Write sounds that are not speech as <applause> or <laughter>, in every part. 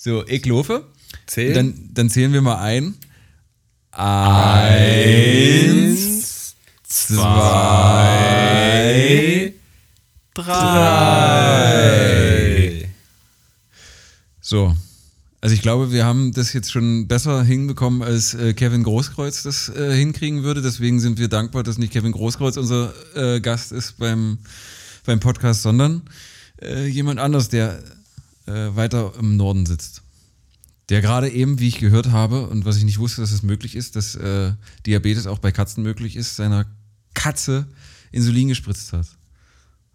So, ich laufe. Zählen. Dann, dann zählen wir mal ein. Eins, zwei, drei. So. Also ich glaube, wir haben das jetzt schon besser hinbekommen, als äh, Kevin Großkreuz das äh, hinkriegen würde. Deswegen sind wir dankbar, dass nicht Kevin Großkreuz unser äh, Gast ist beim, beim Podcast, sondern äh, jemand anders, der äh, weiter im Norden sitzt. Der gerade eben, wie ich gehört habe und was ich nicht wusste, dass es möglich ist, dass äh, Diabetes auch bei Katzen möglich ist, seiner Katze Insulin gespritzt hat.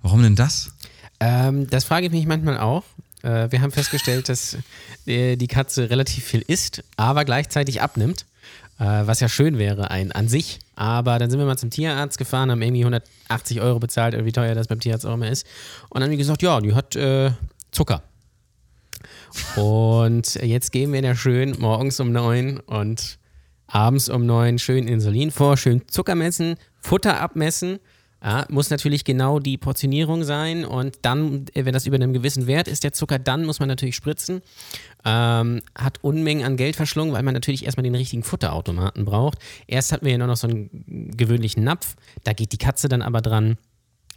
Warum denn das? Ähm, das frage ich mich manchmal auch. Äh, wir haben festgestellt, dass äh, die Katze relativ viel isst, aber gleichzeitig abnimmt. Äh, was ja schön wäre ein, an sich. Aber dann sind wir mal zum Tierarzt gefahren, haben irgendwie 180 Euro bezahlt, wie teuer das beim Tierarzt auch immer ist. Und dann haben die gesagt, ja, die hat äh, Zucker. Und jetzt gehen wir da schön morgens um neun und abends um neun schön Insulin vor, schön Zucker messen, Futter abmessen. Ja, muss natürlich genau die Portionierung sein und dann, wenn das über einem gewissen Wert ist, der Zucker, dann muss man natürlich spritzen. Ähm, hat Unmengen an Geld verschlungen, weil man natürlich erstmal den richtigen Futterautomaten braucht. Erst hatten wir ja nur noch so einen gewöhnlichen Napf, da geht die Katze dann aber dran.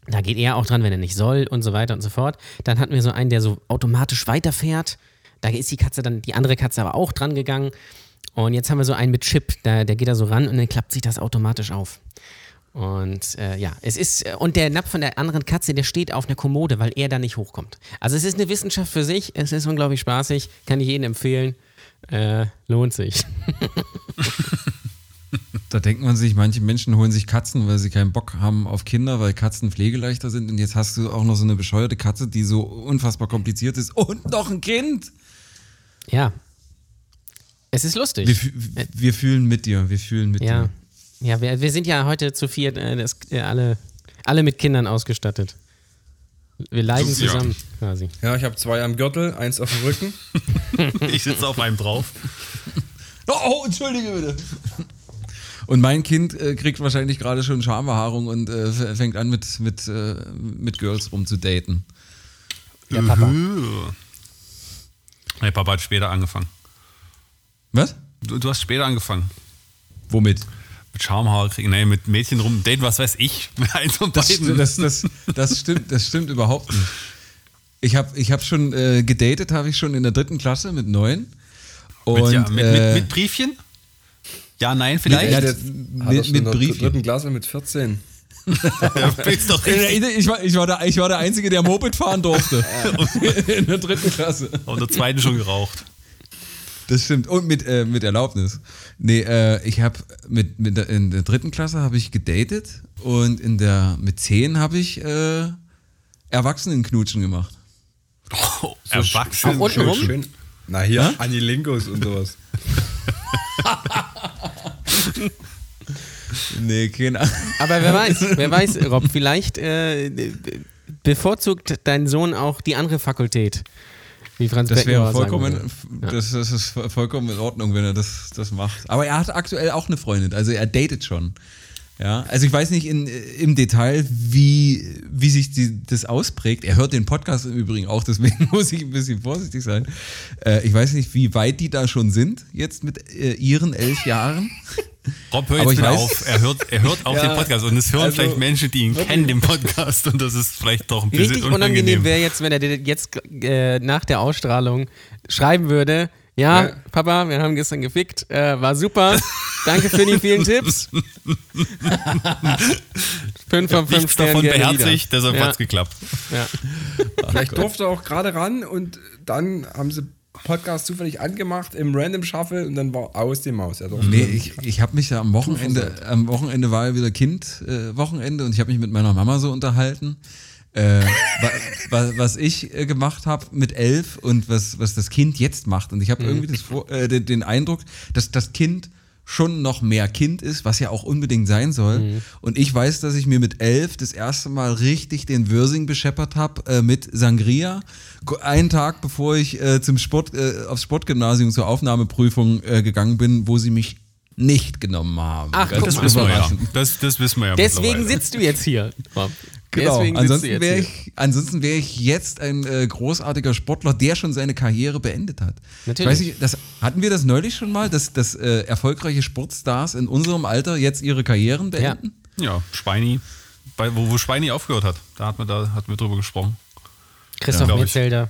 Da geht er auch dran, wenn er nicht soll und so weiter und so fort. Dann hatten wir so einen, der so automatisch weiterfährt. Da ist die Katze dann, die andere Katze aber auch dran gegangen. Und jetzt haben wir so einen mit Chip, da, der geht da so ran und dann klappt sich das automatisch auf. Und äh, ja, es ist, und der Napf von der anderen Katze, der steht auf einer Kommode, weil er da nicht hochkommt. Also es ist eine Wissenschaft für sich, es ist unglaublich spaßig, kann ich jedem empfehlen. Äh, lohnt sich. <laughs> Da denkt man sich, manche Menschen holen sich Katzen, weil sie keinen Bock haben auf Kinder, weil Katzen pflegeleichter sind. Und jetzt hast du auch noch so eine bescheuerte Katze, die so unfassbar kompliziert ist. Und noch ein Kind! Ja. Es ist lustig. Wir, wir fühlen mit dir, wir fühlen mit ja. dir. Ja, wir, wir sind ja heute zu viert, äh, das, äh, alle, alle mit Kindern ausgestattet. Wir leiden Ja. zusammen quasi. Ja, ich habe zwei am Gürtel, eins auf dem Rücken. <laughs> Ich sitze auf einem drauf. <laughs> Oh, oh, entschuldige bitte. Und mein Kind äh, kriegt wahrscheinlich gerade schon Schambehaarung und äh, fängt an mit, mit, äh, mit Girls rumzudaten. Der Papa. Der Papa hat später angefangen. Was? Du, du hast später angefangen. Womit? Mit Schamhaar kriegen. Nee, mit Mädchen rum. Date, was weiß ich. <laughs> Mit eins Das, beiden. das, das, das, stimmt, das stimmt überhaupt nicht. Ich habe ich hab schon äh, gedatet, habe ich schon in der dritten Klasse mit neun. Und, mit, ja, mit, äh, mit, mit Briefchen? Ja, nein, vielleicht. ja, mit- schon mit in der Briefchen. dritten Klasse mit 14. Ja, ist doch ich, war, ich, war der, ich war der Einzige, der Moped fahren durfte. <laughs> in der dritten Klasse. Und der zweiten schon geraucht. Das stimmt. Und mit, äh, mit Erlaubnis. Nee, äh, ich habe mit, mit der, in der dritten Klasse habe ich gedatet und in der mit zehn habe ich äh, Erwachsenenknutschen gemacht. Oh, erwachsen. Auch untenrum? Schön. Na hier, Anilingos und sowas. <laughs> <laughs> Nee, keine Ahnung. Aber wer weiß, wer weiß, Rob, vielleicht äh, bevorzugt dein Sohn auch die andere Fakultät. Wie Franz Das wäre vollkommen, das, das ist vollkommen in Ordnung, wenn er das, das macht. Aber er hat aktuell auch eine Freundin, also er datet schon. Ja, also ich weiß nicht in, im Detail, wie, wie sich die, das ausprägt. Er hört den Podcast im Übrigen auch, deswegen <laughs> muss ich ein bisschen vorsichtig sein. Äh, ich weiß nicht, wie weit die da schon sind, jetzt mit äh, ihren elf Jahren. <laughs> Rob, hör jetzt ich wieder weiß- auf. Er hört, er hört auf <laughs> Ja, den Podcast und es hören also- vielleicht Menschen, die ihn kennen, den Podcast. Und das ist vielleicht doch ein bisschen Richtig unangenehm wäre jetzt, wenn er jetzt äh, nach der Ausstrahlung schreiben würde. Ja, Ja. Papa, wir haben gestern gefickt, äh, war super. Danke für die vielen <laughs> Tipps. fünf von fünf Sternen davon beherzigt, deshalb ja, hat's geklappt. ja. <laughs> Vielleicht durfte er auch gerade ran und dann haben sie Podcast zufällig angemacht im Random Shuffle und dann war aus dem Maus. Er durfte Nee, ich, ich habe mich ja am Wochenende, am Wochenende war ja wieder Kind-Wochenende äh, Wochenende und ich habe mich mit meiner Mama so unterhalten. Äh, wa, wa, was ich äh, gemacht habe mit elf und was, was das Kind jetzt macht. Und ich habe irgendwie das, äh, den, den Eindruck, dass das Kind schon noch mehr Kind ist, was ja auch unbedingt sein soll. Und ich weiß, dass ich mir mit elf das erste Mal richtig den Würsing bescheppert habe äh, mit Sangria. Einen Tag bevor ich äh, zum Sport, äh, aufs Sportgymnasium zur Aufnahmeprüfung äh, gegangen bin, wo sie mich nicht genommen haben. Ach, Das mal. wissen wir ja. Das, das wissen wir ja Deswegen sitzt du jetzt hier. Genau. Deswegen Ansonsten wäre ich, ansonsten wäre ich jetzt ein äh, großartiger Sportler, der schon seine Karriere beendet hat. Natürlich. Ich weiß nicht, das, hatten wir das neulich schon mal, dass, dass äh, erfolgreiche Sportstars in unserem Alter jetzt ihre Karrieren beenden? Ja, Schweini, bei, wo, wo Schweini aufgehört hat, da hat man da hatten wir drüber gesprochen. Christoph ich. Metzelder.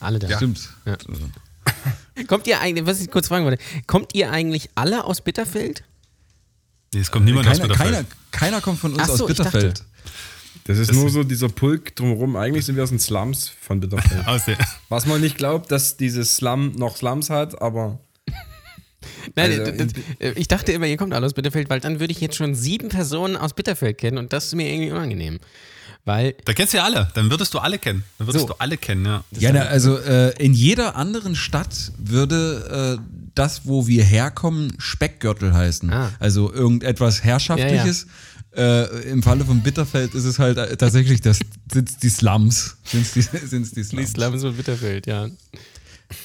Alle da. Stimmt. Ja. <laughs> Kommt ihr eigentlich, was ich kurz fragen wollte, kommt ihr eigentlich alle aus Bitterfeld? Nee, es kommt niemand aus Keiner, Bitterfeld. keiner, keiner kommt von uns so, aus ich Bitterfeld. Das ist nur so dieser Pulk drumherum. Eigentlich sind wir aus den Slums von Bitterfeld. <laughs> Was man nicht glaubt, dass dieses Slum noch Slums hat, aber <laughs> Nein, Also, das, das, ich dachte immer, ihr kommt alle aus Bitterfeld, weil dann würde ich jetzt schon sieben Personen aus Bitterfeld kennen und das ist mir irgendwie unangenehm. Weil, da kennst du ja alle, dann würdest du alle kennen. Dann würdest So. du alle kennen, ja. Ja, na, also äh, in jeder anderen Stadt würde äh, das, wo wir herkommen, Speckgürtel heißen. Ah. Also irgendetwas Herrschaftliches. Äh, Im Falle von Bitterfeld ist es halt äh, tatsächlich das sind's die Slums. Sind's die, <laughs> sind's die Slums. Islam ist so Bitterfeld, ja.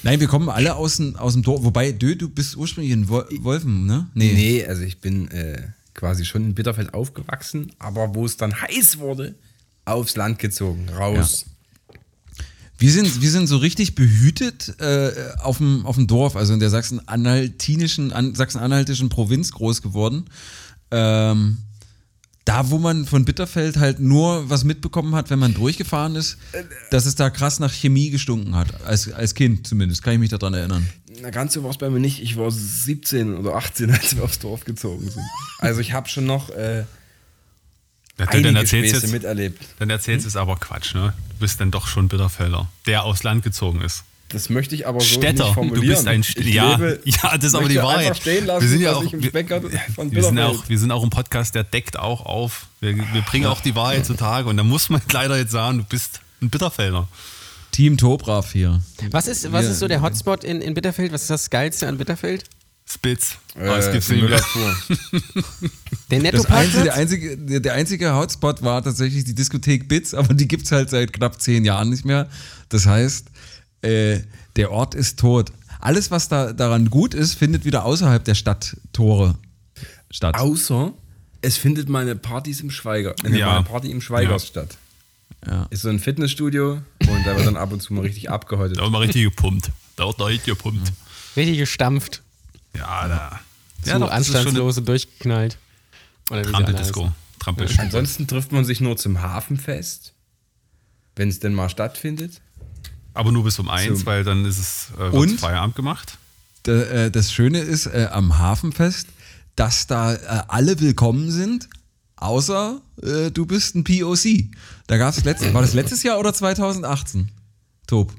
Nein, wir kommen alle aus dem, aus dem Dorf. Wobei, Dö, du bist ursprünglich in Wo Wolfen, ne? nee, also ich bin äh, quasi schon in Bitterfeld aufgewachsen, aber wo es dann heiß wurde, aufs Land gezogen, raus. Wir sind, wir sind so richtig behütet äh, auf, dem, auf dem Dorf, also in der sachsen-anhaltinischen, an, sachsen-anhaltischen Provinz groß geworden. Ähm, da, wo man von Bitterfeld halt nur was mitbekommen hat, wenn man durchgefahren ist, dass es da krass nach Chemie gestunken hat. Als, als Kind zumindest, kann ich mich daran erinnern. Na, ganz so war es bei mir nicht. Ich war 17 oder 18, <laughs> als wir aufs Dorf gezogen sind. Also ich habe schon noch äh, Ja, dann erzählst Späße jetzt, miterlebt. dann erzählst es aber Quatsch, ne? Du bist dann doch schon Bitterfelder, der aufs Land gezogen ist. Das möchte ich aber so Städter, nicht du formulieren. bist ein St ich ja, lebe, ja, <laughs> das ist aber die Wahrheit. Einfach stehen lassen, wir sind ja dass auch, ich im wir, wir sind ja Bitterfeld- auch, wir sind auch ein Podcast, der deckt auch auf. Wir, wir bringen auch die Wahrheit zutage und da muss man leider jetzt sagen, du bist ein Bitterfelder. Team Tobrav hier. Was ist, was ist so der Hotspot in, in Bitterfeld? Was ist das Geilste an Bitterfeld? Spitz. Äh, Aber es gibt's nicht mehr. Der Das einzige, der, einzige, der, der einzige Hotspot war tatsächlich die Diskothek Bits, aber die gibt es halt seit knapp zehn Jahren nicht mehr. Das heißt, äh, der Ort ist tot. Alles, was da daran gut ist, findet wieder außerhalb der Stadttore statt. Außer es findet mal eine Partys im Schweiger, eine, Ja. mal Party im Schweigers Ja. statt. Ja. Ist so ein Fitnessstudio und da wird dann ab und zu mal richtig abgehäutet. Da wird mal richtig gepumpt. Da wird richtig gepumpt. Richtig gestampft. Ja, da. so Ja, doch, das ist schon eine anstandslos und durchgeknallt. Trampeldisco. heißen. Trampelstufe. Ansonsten trifft man sich nur zum Hafenfest, wenn es denn mal stattfindet. Aber nur bis um eins, So. weil dann ist es äh, Und? Feierabend gemacht. Da, äh, das Schöne ist äh, am Hafenfest, dass da äh, alle willkommen sind, außer äh, du bist ein POC. Da gab es letztes, war das letztes Jahr oder 2018? Tob.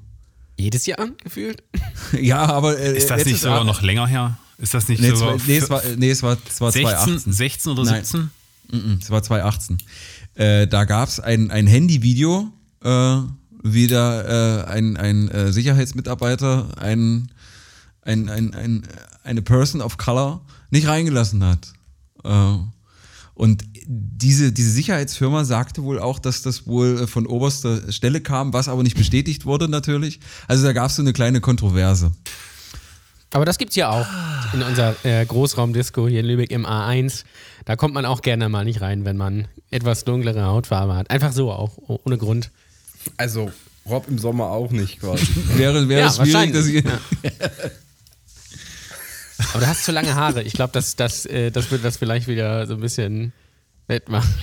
Jedes Jahr gefühlt? <laughs> Ja, aber äh, Ist das nicht sogar Jahr- noch länger her? Ist das nicht Nee, sogar zwei, nee, es war, nee, es war, es war 16, 2018. 16 oder Nein. 17? Mhm, Es war 2018. Äh, da gab es ein, ein Handyvideo, äh, da äh, ein, ein äh, Sicherheitsmitarbeiter ein, ein, ein, ein, eine Person of Color nicht reingelassen hat. Äh, und diese, diese Sicherheitsfirma sagte wohl auch, dass das wohl äh, von oberster Stelle kam, was aber nicht bestätigt wurde natürlich. Also da gab es so eine kleine Kontroverse. Aber das gibt's ja auch in unserer äh, Großraumdisco hier in Lübeck im A1. Da kommt man auch gerne mal nicht rein, wenn man etwas dunklere Hautfarbe hat. Einfach so auch, oh- ohne Grund. Also Rob im Sommer auch nicht quasi. <laughs> Wäre, wäre Ja, schwierig, dass ich, wahrscheinlich. Aber du hast zu lange Haare. Ich glaube, das, das, äh, das wird das vielleicht wieder so ein bisschen wettmachen.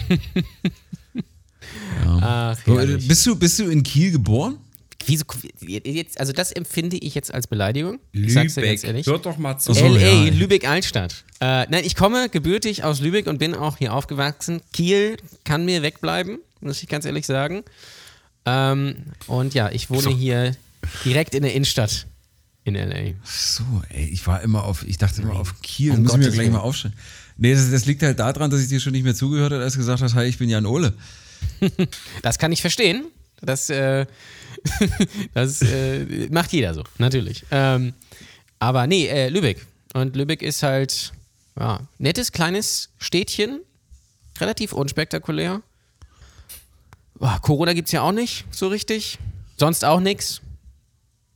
Ach, So, äh, herrlich. bist, du, bist du in Kiel geboren? Wieso, jetzt, also das empfinde ich jetzt als Beleidigung. Ich sag's dir ganz Lübeck, ehrlich. hört doch mal zu. Ach so, LA, ja. Lübeck-Altstadt. Äh, nein, ich komme gebürtig aus Lübeck und bin auch hier aufgewachsen. Kiel kann mir wegbleiben, muss ich ganz ehrlich sagen. Ähm, und ja, ich wohne So. hier direkt in der Innenstadt in LA. So, ey, ich war immer auf, ich dachte immer auf Kiel, Um muss ich mir gleich mal aufstellen. Nee, das, das liegt halt daran, dass ich dir schon nicht mehr zugehört habe, als du gesagt hast, hi, ich bin Jan Ole. <laughs> Das kann ich verstehen. Das, äh, <laughs> das äh, macht jeder so, natürlich. Ähm, aber nee, äh, Lübeck. Und Lübeck ist halt, ja, nettes kleines Städtchen, relativ unspektakulär. Boah, Corona gibt's ja auch nicht so richtig. Sonst auch nix.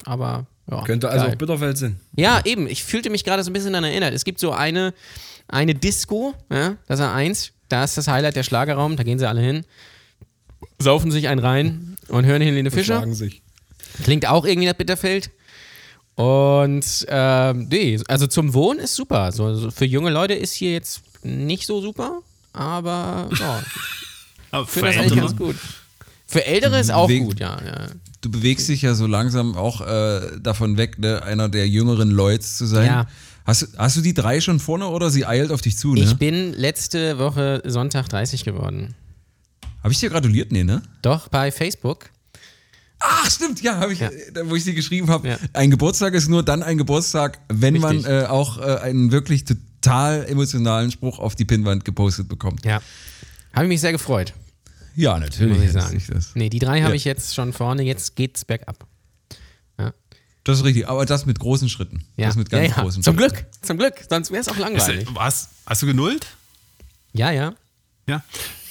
Aber ja. Könnte also geil. auch Bitterfeld sein. Ja, eben. Ich fühlte mich gerade so ein bisschen daran erinnert. Es gibt so eine, eine Disco, ja, das ist eins. Da ist das Highlight der Schlagerraum, da gehen sie alle hin. saufen sich einen rein und hören Helene Fischer. Schlagen sich. Klingt auch irgendwie nach Bitterfeld. Und ähm, nee, also zum Wohnen ist super. So, so für junge Leute ist hier jetzt nicht so super, aber ja, <laughs> Aber für das eigentlich ganz gut. Für Ältere ist auch gut, ja. ja. Du bewegst dich ja so langsam auch äh, davon weg, ne, einer der jüngeren Leute zu sein. Ja. Hast, du- hast du die drei schon vorne oder sie eilt auf dich zu, ne? Ich bin letzte Woche Sonntag 30 geworden. Habe ich dir gratuliert? Nee, ne? Doch, bei Facebook. Ach, stimmt, ja, habe ich, Ja. äh, wo ich dir geschrieben habe. Ja. Ein Geburtstag ist nur dann ein Geburtstag, wenn Richtig. man äh, auch äh, einen wirklich total emotionalen Spruch auf die Pinnwand gepostet bekommt. Ja. Habe ich mich sehr gefreut, Ja, natürlich. muss ich sagen. sich Das. Nee, die drei habe Ja. ich jetzt schon vorne, jetzt geht's bergab. Ja. das ist richtig, aber das mit großen Schritten. Ja. Das mit ganz ja, ja. großen Zum Schritten. Glück, zum Glück, sonst wäre es auch Ist, langweilig. was? Hast du genullt? Ja, ja. Ja.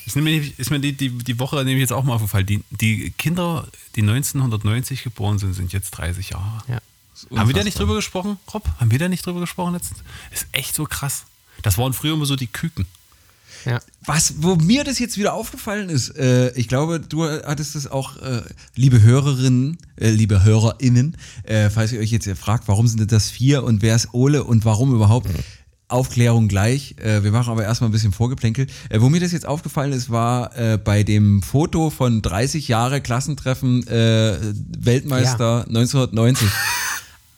Ist mir, ist mir die, die, die Woche nämlich jetzt auch mal aufgefallen. Die, die Kinder, die 1990 geboren sind, sind jetzt 30 Jahre. ja. Haben wir da nicht drüber gesprochen, Rob? Haben wir da nicht drüber gesprochen letztens? Ist echt so krass. Das waren früher immer so die Küken. Ja. Was, wo mir das jetzt wieder aufgefallen ist, äh, ich glaube, du hattest es auch, äh, liebe Hörerinnen, äh, liebe HörerInnen, äh, falls ihr euch jetzt fragt, warum sind das vier und wer ist Ole und warum überhaupt? Aufklärung gleich. Äh, wir machen aber erstmal ein bisschen Vorgeplänkel. Äh, wo mir das jetzt aufgefallen ist, war bei dem Foto von 30 Jahre Klassentreffen Weltmeister 1990. <laughs>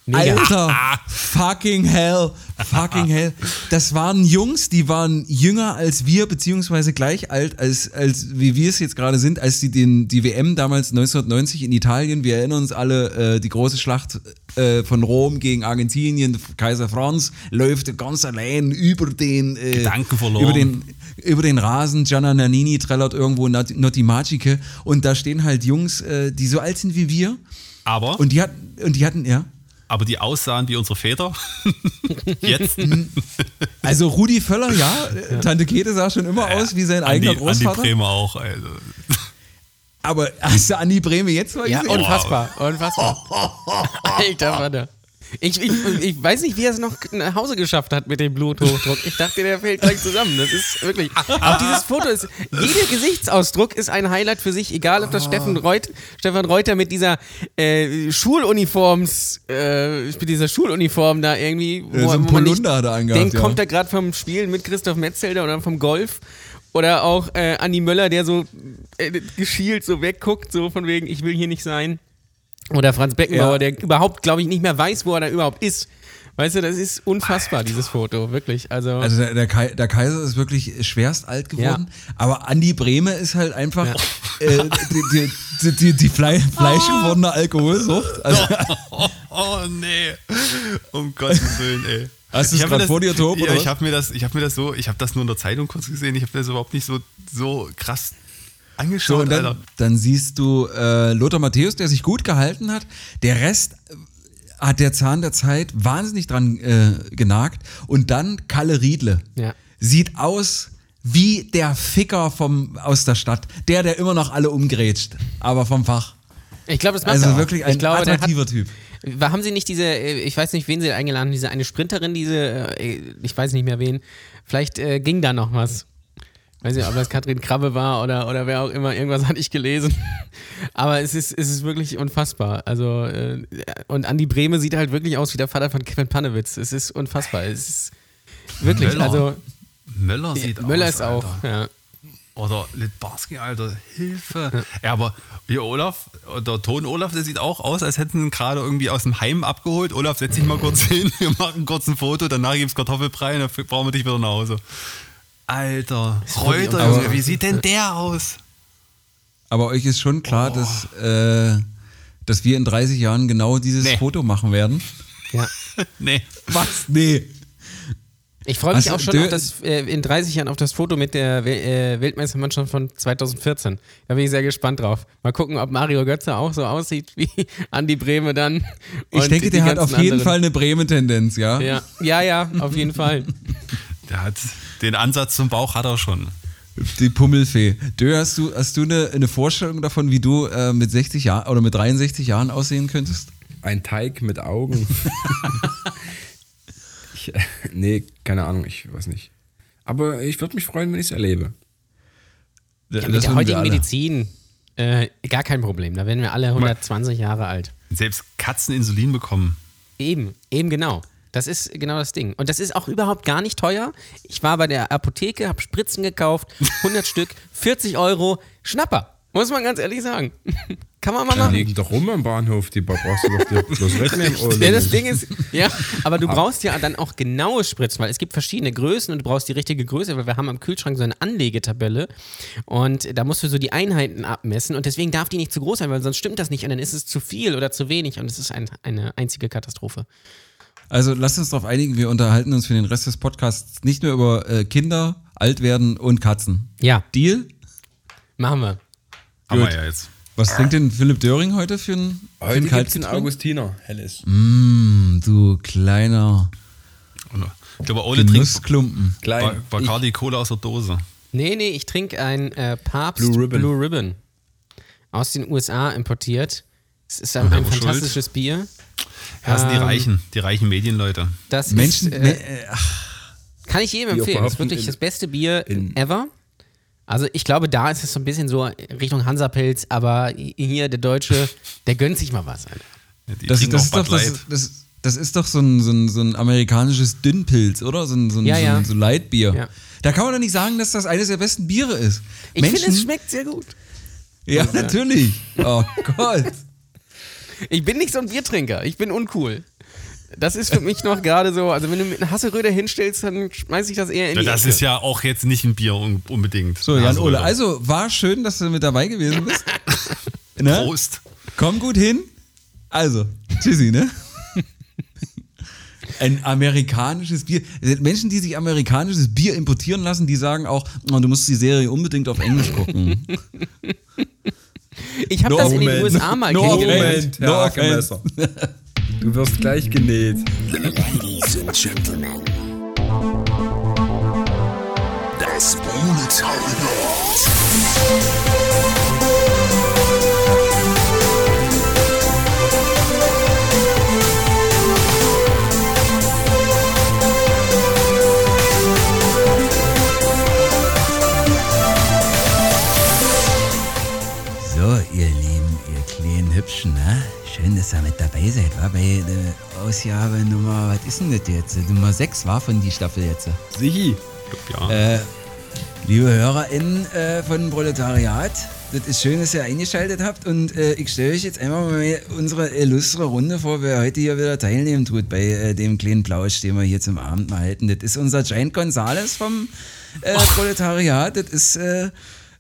Mega. Alter, <laughs> fucking hell, fucking hell. Das waren Jungs, die waren jünger als wir, beziehungsweise gleich alt, als, als wie wir es jetzt gerade sind, als die den, die WM damals 1990 in Italien, wir erinnern uns alle, äh, die große Schlacht äh, von Rom gegen Argentinien, Kaiser Franz läuft ganz allein über den, äh, Gedanken verloren. über den, über den Rasen, Gianna Nannini trällert irgendwo Nat- Notti Magiche und da stehen halt Jungs, äh, die so alt sind wie wir Aber, und die hatten, und die hatten, ja. Aber die aussahen wie unsere Väter. <laughs> jetzt. Also Rudi Völler, ja, äh, Tante Käthe sah schon immer aus wie sein eigener Andi, Andi Großvater. Bremer auch. Also. aber hast du Andi Breme jetzt mal Ja, gesehen? unfassbar, unfassbar. <laughs> Alter Vater. Ich, ich, ich weiß nicht, wie er es noch nach Hause geschafft hat mit dem Bluthochdruck. Ich dachte, der fällt gleich zusammen. Das ist wirklich. Auch dieses Foto ist. Jeder Gesichtsausdruck ist ein Highlight für sich, egal ob das Steffen, Reut, Stefan Reuter mit dieser äh, Schuluniforms, äh, mit dieser Schuluniform da irgendwie. Ja, so ein wo Polunder hat er angehabt, denkt, ja. kommt er gerade vom Spielen mit Christoph Metzelder oder vom Golf. Oder auch äh, Andi Möller, der so äh, geschielt so wegguckt, so von wegen, ich will hier nicht sein. Oder Franz Beckenbauer, Ja. der überhaupt, glaube ich, nicht mehr weiß, wo er da überhaupt ist. Weißt du, das ist unfassbar, dieses Foto, wirklich. Also, Also der, der, Kai, der Kaiser ist wirklich schwerst alt geworden, aber Andi Breme ist halt einfach äh, die, die, die, die, die Flei fleischgewordene Alkoholsucht. <laughs> Also, Oh, oh nee. Um Gottes Willen, ey. Hast du es hab das- vor dir, Tob, Ja, oder ich habe mir das, ich habe mir das so, ich habe das nur in der Zeitung kurz gesehen. Ich habe das überhaupt nicht so, so krass so, angeschaut, und dann, Alter. dann siehst du äh, Lothar Matthäus, der sich gut gehalten hat. Der Rest äh, hat der Zahn der Zeit wahnsinnig dran äh, genagt. Und dann Kalle Riedle. Ja. Sieht aus wie der Ficker vom, aus der Stadt. Der, der immer noch alle umgrätscht. Aber vom Fach. ich glaube, das macht Also er wirklich ein glaube, der hat, attraktiver Typ. War- Haben Sie nicht diese, äh, ich weiß nicht, wen Sie eingeladen haben, diese eine Sprinterin, diese, äh, ich weiß nicht mehr wen, vielleicht äh, ging da noch was. Weiß nicht, ob das Katrin Krabbe war oder, oder wer auch immer, irgendwas hatte ich gelesen. <laughs> Aber es ist, es ist wirklich unfassbar. Also, äh, und Andi Brehme sieht halt wirklich aus wie der Vater von Kevin Panewitz. Es ist unfassbar. Es ist wirklich, Möller. also Möller sieht Möller aus, ist auch, Alter. ja. Oder Litbarski, Alter, Hilfe. Ja, aber hier Olaf, der Ton Olaf, der sieht auch aus, als hätten sie ihn gerade irgendwie aus dem Heim abgeholt. Olaf, setz dich mal kurz <laughs> hin, wir machen kurz ein Foto, danach gibt's Kartoffelbrei und dann brauchen wir dich wieder nach Hause. Alter, Reuter, aber- Junge, wie sieht denn der aus? Aber euch ist schon klar, dass, äh, dass wir in 30 Jahren genau dieses Nee. Foto machen werden. ja. <laughs> Nee. Was? Nee. Ich freue mich Also, auch schon auf das, äh, in 30 Jahren auf das Foto mit der äh, Weltmeistermannschaft von 2014. Da bin ich sehr gespannt drauf. Mal gucken, ob Mario Götze auch so aussieht wie <laughs> Andi Brehme dann. Ich denke, der hat auf jeden anderen. Fall eine Bremen-Tendenz, ja? Ja, ja, ja, auf jeden Fall. <laughs> Der hat den Ansatz zum Bauch hat er schon. Die Pummelfee. Dö, hast du, hast du eine, eine Vorstellung davon, wie du äh, mit 60 Jahren oder mit 63 Jahren aussehen könntest? Ein Teig mit Augen. <laughs> <laughs> ich, äh, nee, keine Ahnung, ich weiß nicht. Aber ich würde mich freuen, wenn ich es erlebe. Ja, Das mit der heutigen. Medizin. Äh, gar kein Problem. Da werden wir alle 120 Jahre alt. Selbst Katzen Insulin bekommen. Eben, eben genau. Das ist genau das Ding. Und das ist auch überhaupt gar nicht teuer. Ich war bei der Apotheke, habe Spritzen gekauft, 100 <laughs> Stück, 40 Euro, Schnapper. Muss man ganz ehrlich sagen. <laughs> Kann man mal Die machen. liegen doch rum am Bahnhof, die brauchst du doch dir bloß wegnehmen. <laughs> Ja, das? Ding ist, ja, aber du brauchst ja dann auch genaue Spritzen, weil es gibt verschiedene Größen und du brauchst die richtige Größe, weil wir haben am Kühlschrank so eine Anlegetabelle und da musst du so die Einheiten abmessen und deswegen darf die nicht zu groß sein, weil sonst stimmt das nicht und dann ist es zu viel oder zu wenig und es ist ein, eine einzige Katastrophe. Also lasst uns darauf einigen, wir unterhalten uns für den Rest des Podcasts nicht mehr über äh, Kinder, Altwerden und Katzen. Ja, Deal? machen wir. Haben Gut. wir ja jetzt. Was trinkt denn Philipp Döring heute für ein, für Heute ein gibt es einen Kaltgetränk? Augustiner, helles. Mm, du kleiner Ich glaube, Ole trinkt Genussklumpen. Klein. Ba- Bacardi Cola aus der Dose. Nee, nee, ich trinke ein äh, Papst Blue Ribbon. Blue Ribbon. Aus den USA importiert. Es ist ein, ein Herr Schuld? fantastisches Bier. Ja, das sind die Ähm, Reichen, die reichen Medienleute. Das Menschen, ist, äh, kann ich jedem empfehlen. Das ist wirklich in- das beste Bier in- ever. Also ich glaube, da ist es so ein bisschen so Richtung Hansapilz, aber hier der Deutsche, der gönnt sich mal was. Das, das, ist doch, das, das, das ist doch so ein, so ein, so ein amerikanisches Dünnpilz, oder? So ein, so ein, Ja, so ja. ein so Lightbier. Ja. Da kann man doch nicht sagen, dass das eines der besten Biere ist. Ich finde, es schmeckt sehr gut. Ja, natürlich. Oh Gott. Ich bin nicht so ein Biertrinker, ich bin uncool. Das ist für mich noch gerade so, also wenn du mit einer Hasseröder hinstellst, dann schmeiß ich das eher in die das Ecke. ist ja auch jetzt nicht ein Bier un unbedingt. So, Jan Also, Ole, also war schön, dass du mit dabei gewesen bist. <laughs> ne? Prost. Komm gut hin. Also, tschüssi, ne? Ein amerikanisches Bier. Menschen, die sich amerikanisches Bier importieren lassen, die sagen auch, oh, du musst die Serie unbedingt auf Englisch gucken. <laughs> Ich habe No das in den. USA mal No kennengelernt. Moment, No Herr offense. Du wirst gleich genäht. Ladies and Gentlemen. Das Proletariat. Hübschen, ne? Schön, dass ihr mit dabei seid, war bei der Ausgabe Nummer, was ist denn das jetzt? Nummer 6 war von die Staffel jetzt. Sichi, Ja. Äh, liebe HörerInnen äh, von Proletariat, das ist schön, dass ihr eingeschaltet habt und äh, ich stelle euch jetzt einfach mal unsere illustre Runde vor, wer heute hier wieder teilnehmen tut bei äh, dem kleinen Plausch, den wir hier zum Abend mal halten. Das ist unser Giant Gonzales vom äh, Proletariat. Das ist,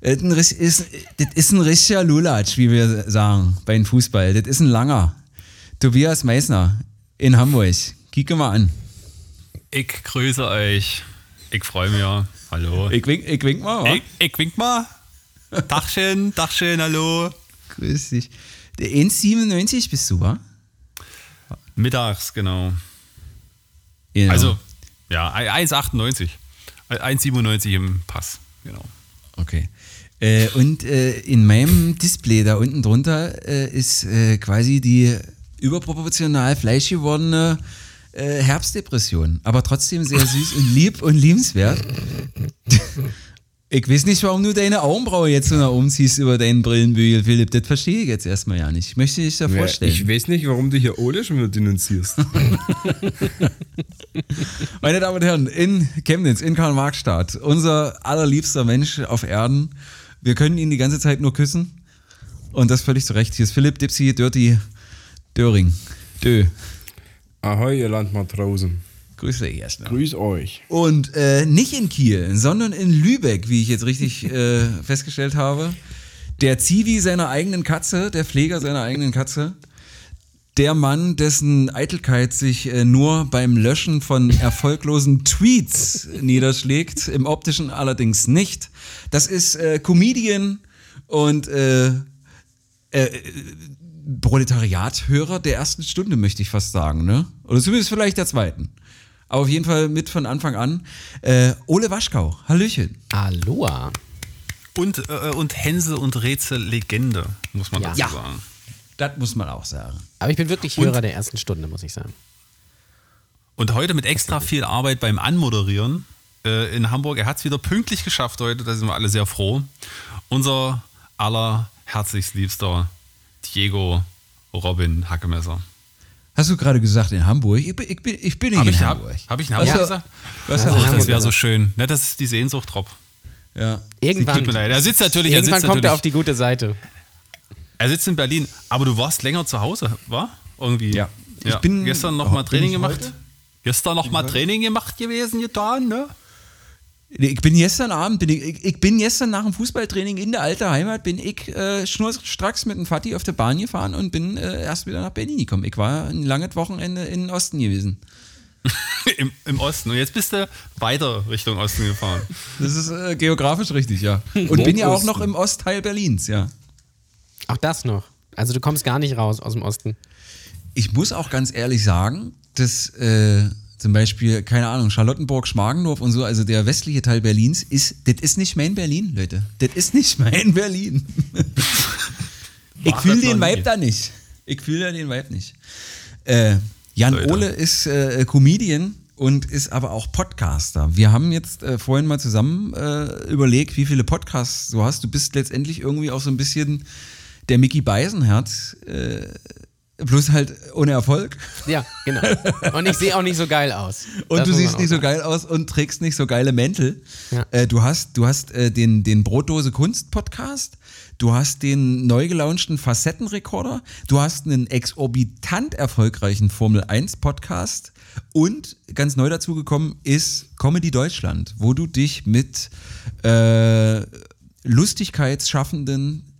äh, ein, ris- ist, das ist ein richtiger Lulatsch, wie wir sagen, beim Fußball. Das ist ein langer. Tobias Meissner in Hamburg. Kicke mal an. Ich grüße euch. Ich freue mich. Hallo. Ich wink, ich wink mal, wa? Ich, ich wink mal. Dachchen, Dachchen, hallo. Grüß dich. Der 1,97 bist du, wa? Mittags, genau. Genau. Also, ja, 1,98. 1,97 im Pass, genau. Okay. Äh, und äh, in meinem Display da unten drunter äh, ist äh, quasi die überproportional fleisch gewordene äh, Herbstdepression. Aber trotzdem sehr süß und lieb und liebenswert. Ich weiß nicht, warum du deine Augenbraue jetzt so nach oben ziehst über deinen Brillenbügel, Philipp. Das verstehe ich jetzt erstmal ja nicht. Ich möchte dich da Ja, vorstellen. ich weiß nicht, warum du hier Ole schon wieder denunzierst. <laughs> Meine Damen und Herren, in Chemnitz, in Karl-Marx-Stadt, unser allerliebster Mensch auf Erden. Wir können ihn die ganze Zeit nur küssen. Und das völlig zu Recht. Hier ist Philipp Dipsy Dirty Döring. Dö. Ahoi, ihr Landmatrosen. Grüße erstmal. Grüß euch. Und äh, nicht in Kiel, sondern in Lübeck, wie ich jetzt richtig äh, festgestellt habe. Der Zivi seiner eigenen Katze, der Pfleger seiner eigenen Katze. Der Mann, dessen Eitelkeit sich äh, nur beim Löschen von erfolglosen Tweets <laughs> niederschlägt, im optischen allerdings nicht. Das ist äh, Comedian und äh, äh, Proletariat-Hörer der ersten Stunde, möchte ich fast sagen, ne? Oder zumindest vielleicht der zweiten. Aber auf jeden Fall mit von Anfang an. Äh, Ole Waschkau, Hallöchen. Aloha. Und, äh, und Hänsel und Rätsel Legende, muss man Ja. dazu Ja. Das muss man auch sagen. Aber ich bin wirklich Und- Hörer der ersten Stunde, muss ich sagen. Und heute mit extra viel Arbeit beim Anmoderieren in Hamburg. Er hat es wieder pünktlich geschafft heute, da sind wir alle sehr froh. Unser aller herzlichst liebster Diego Robin Hackemesser. Hast du gerade gesagt in Hamburg? Ich bin, ich bin, ich bin nicht Habe in ich, Hamburg. hab, hab ich in Hamburg Was- gesagt? Was Ja, das wäre so schön. Ne, das ist die Sehnsucht, Rob. Ja. Irgendwann, Tut mir leid. Er sitzt natürlich, er irgendwann sitzt kommt er natürlich, auf die gute Seite. Er sitzt in Berlin, aber du warst länger zu Hause, war? Irgendwie. Ja. Ich bin- gestern noch mal bin Training gemacht. heute? Gestern noch mal Training gemacht gewesen, getan, ne? Ich bin gestern Abend, bin ich, ich, ich bin gestern nach dem Fußballtraining in der alten Heimat, bin ich äh, schnurstracks mit dem Vati auf der Bahn gefahren und bin äh, erst wieder nach Berlin gekommen. Ich war ein langes Wochenende in den Osten gewesen. <laughs> Im, Im Osten. Und jetzt bist du weiter Richtung Osten gefahren. Das ist äh, geografisch richtig, ja. Und bin ja auch noch im Ostteil Berlins, ja. Auch das noch. Also du kommst gar nicht raus aus dem Osten. Ich muss auch ganz ehrlich sagen, dass äh, zum Beispiel, keine Ahnung, Charlottenburg, Schmargendorf und so, also der westliche Teil Berlins, ist, das ist nicht mein Berlin, Leute. Das ist nicht mein Berlin. <laughs> ich fühle den. Vibe da nicht. Ich fühle den Vibe nicht. Äh, Jan Leute. Ole ist äh, Comedian und ist aber auch Podcaster. Wir haben jetzt äh, vorhin mal zusammen äh, überlegt, wie viele Podcasts du hast. Du bist letztendlich irgendwie auch so ein bisschen der Mickey Beisenherz, äh, bloß halt ohne Erfolg. Ja, genau. Und ich sehe auch nicht so geil aus. Und Das du siehst nicht so geil aus und trägst nicht so geile Mäntel. Ja. Äh, du hast, du hast äh, den, den Brotdose Kunst Podcast. Du hast den neu gelaunchten Facettenrekorder. Du hast einen exorbitant erfolgreichen Formel 1 Podcast. Und ganz neu dazugekommen ist Comedy Deutschland, wo du dich mit äh, Lustigkeitsschaffenden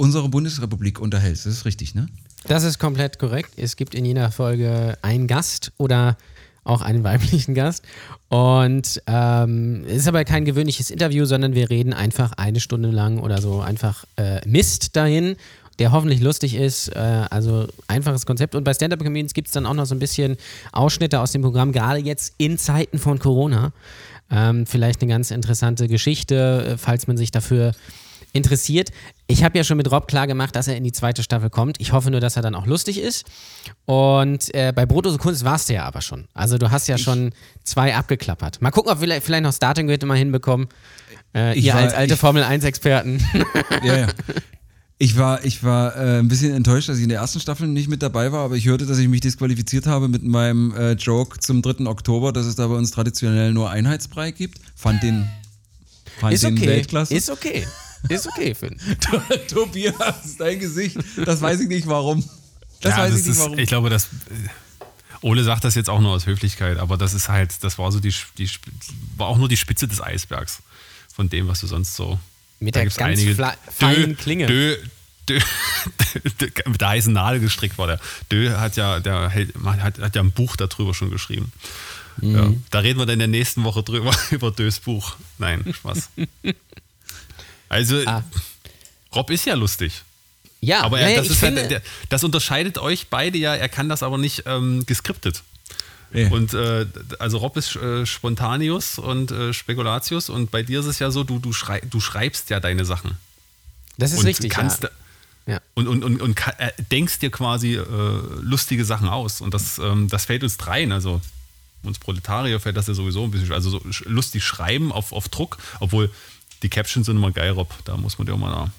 unserer Bundesrepublik unterhältst. Das ist richtig, ne? Das ist komplett korrekt. Es gibt in jeder Folge einen Gast oder auch einen weiblichen Gast. Und ähm, es ist aber kein gewöhnliches Interview, sondern wir reden einfach eine Stunde lang oder so einfach äh, Mist dahin, der hoffentlich lustig ist. Äh, also einfaches Konzept. Und bei Stand-Up Comedians gibt es dann auch noch so ein bisschen Ausschnitte aus dem Programm, gerade jetzt in Zeiten von Corona. Ähm, vielleicht eine ganz interessante Geschichte, äh, falls man sich dafür interessiert. Ich habe ja schon mit Rob klar gemacht, dass er in die zweite Staffel kommt. Ich hoffe nur, dass er dann auch lustig ist. Und äh, bei Brotose Kunst warst du ja aber schon. Also du hast ja schon zwei abgeklappert. Mal gucken, ob wir vielleicht, noch Starting Grid mal hinbekommen. Äh, Ich ihr war- als alte ich- Formel 1-Experten. <laughs> Ja, ja. Ich war, ich war äh, ein bisschen enttäuscht, dass ich in der ersten Staffel nicht mit dabei war, aber ich hörte, dass ich mich disqualifiziert habe mit meinem äh, Joke zum 3. Oktober, dass es da bei uns traditionell nur Einheitsbrei gibt. Fand den, fand ist den okay. Weltklasse. Ist okay. Ist okay, Finn. <laughs> Tobias, dein Gesicht, das weiß ich nicht warum. Das ja, weiß das ich nicht ist, warum. ich glaube, das. äh, Ole sagt das jetzt auch nur aus Höflichkeit, aber das ist halt, das war so die, die war auch nur die Spitze des Eisbergs von dem, was du sonst so. Mit da der gibt's ganz fla- feinen Klinge. Dö, dö, <laughs> dö, mit der heißen Nadel gestrickt war der. Dö hat ja, der hat, hat ja ein Buch darüber schon geschrieben. Mhm. Ja, da reden wir dann in der nächsten Woche drüber, <laughs> über Dös Buch. Nein, Spaß. Also, Ah. Rob ist ja lustig. Ja, Aber er, ja, das, ich ist finde, halt, der, das unterscheidet euch beide ja. Er kann das aber nicht ähm, geskriptet. Nee. Und äh, also Rob ist äh, Spontaneus und äh, Spekulatius und bei dir ist es ja so, du, du, schrei du schreibst ja deine Sachen. das ist und richtig. kannst ja. Ja. und, und, und, und äh, denkst dir quasi äh, lustige Sachen aus. Und das, ähm, das fällt uns dreien, also uns Proletarier fällt das ja sowieso ein bisschen, also so lustig schreiben auf, auf Druck, obwohl die Captions sind immer geil, Rob. Da muss man dir auch mal einen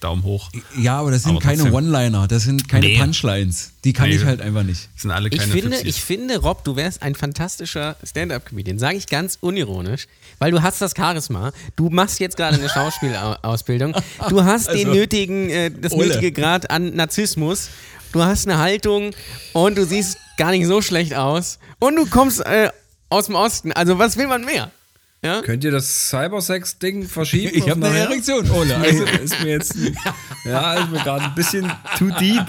Daumen hoch. ja, aber das sind Aber keine. One-Liner, das sind keine Nee. Punchlines. Die kann Nee. ich halt einfach nicht. Das sind alle Ich keine finde, Fipsis. ich finde, Rob, du wärst ein fantastischer Stand-up-Comedian. Sage ich ganz unironisch, weil du hast das Charisma. Du machst jetzt gerade eine Schauspielausbildung. Du hast den Also, nötigen, äh, das Ole. nötige Grad an Narzissmus. Du hast eine Haltung und du siehst gar nicht so schlecht aus. Und du kommst äh, aus dem Osten. Also was will man mehr? Ja? Könnt ihr das Cybersex-Ding verschieben? Ich habe eine nachher? Erektion, Ole. Also Also, ist mir jetzt, ja, ist mir gerade ein bisschen too deep.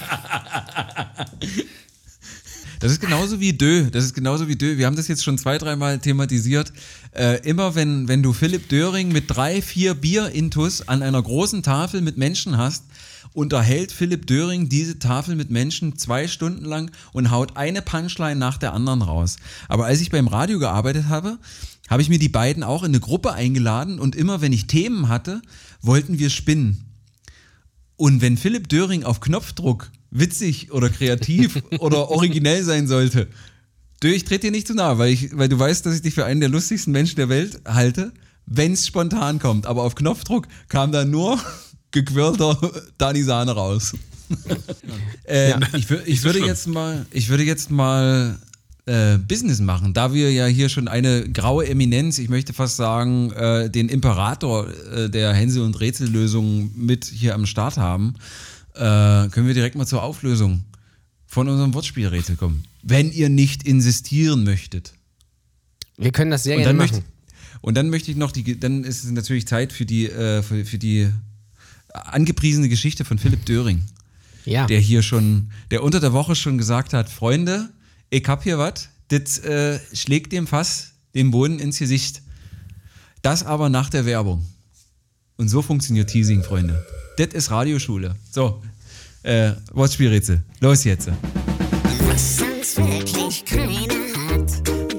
Das ist genauso wie Dö. Das ist genauso wie Dö. Wir haben das jetzt schon zwei, dreimal thematisiert. Äh, immer wenn, wenn du Philipp Döring mit drei, vier Bier-Intus an einer großen Tafel mit Menschen hast, unterhält Philipp Döring diese Tafel mit Menschen zwei Stunden lang und haut eine Punchline nach der anderen raus. Aber als ich beim Radio gearbeitet habe, habe ich mir die beiden auch in eine Gruppe eingeladen und immer wenn ich Themen hatte, wollten wir spinnen. Und wenn Philipp Döring auf Knopfdruck witzig oder kreativ <laughs> oder originell sein sollte, Dö, ich trete dir nicht zu nahe, weil, ich, weil du weißt, dass ich dich für einen der lustigsten Menschen der Welt halte, wenn es spontan kommt. Aber auf Knopfdruck kam da nur <laughs> gequirlter Dani Sahne raus. <laughs> ähm, ich, wür- ich würde jetzt mal, ich würde jetzt mal äh, Business machen, da wir ja hier schon eine graue Eminenz, ich möchte fast sagen, äh, den Imperator äh, der Hänsel und Rätsellösung mit hier am Start haben, äh, können wir direkt mal zur Auflösung von unserem Wortspielrätsel kommen. Wenn ihr nicht insistieren möchtet. Wir können das sehr gerne machen. möchte, und dann möchte ich noch die, dann ist es natürlich Zeit für die, äh, für, für die angepriesene Geschichte von Philipp Döring, ja. der hier schon, der unter der Woche schon gesagt hat, Freunde, ich hab hier was, das äh, schlägt dem Fass den Boden ins Gesicht. Das aber nach der Werbung. Und so funktioniert Teasing, Freunde. Das ist Radioschule. So, äh, Wortspielrätsel. Los jetzt. Was sonst wirklich keiner hat,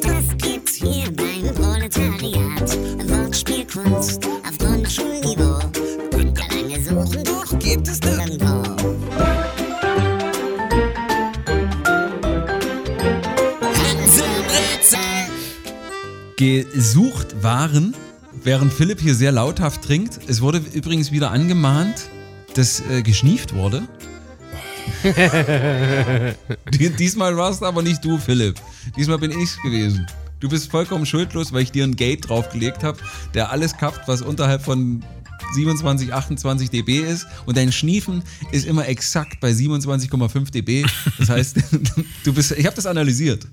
das gibt's hier beim Proletariat. Wortspielkunst auf Grundschulniveau. Könnt ihr lange suchen, doch gibt es nirgendwo. Gesucht waren, während Philipp hier sehr lauthaft trinkt. Es wurde übrigens wieder angemahnt, dass äh, geschnieft wurde. <laughs> Die- Diesmal warst aber nicht du, Philipp. Diesmal bin ich gewesen. Du bist vollkommen schuldlos, weil ich dir ein Gate draufgelegt habe, der alles kappt, was unterhalb von 27, 28 dB ist. Und dein Schniefen ist immer exakt bei 27,5 dB. Das heißt, <laughs> du bist. Ich habe das analysiert.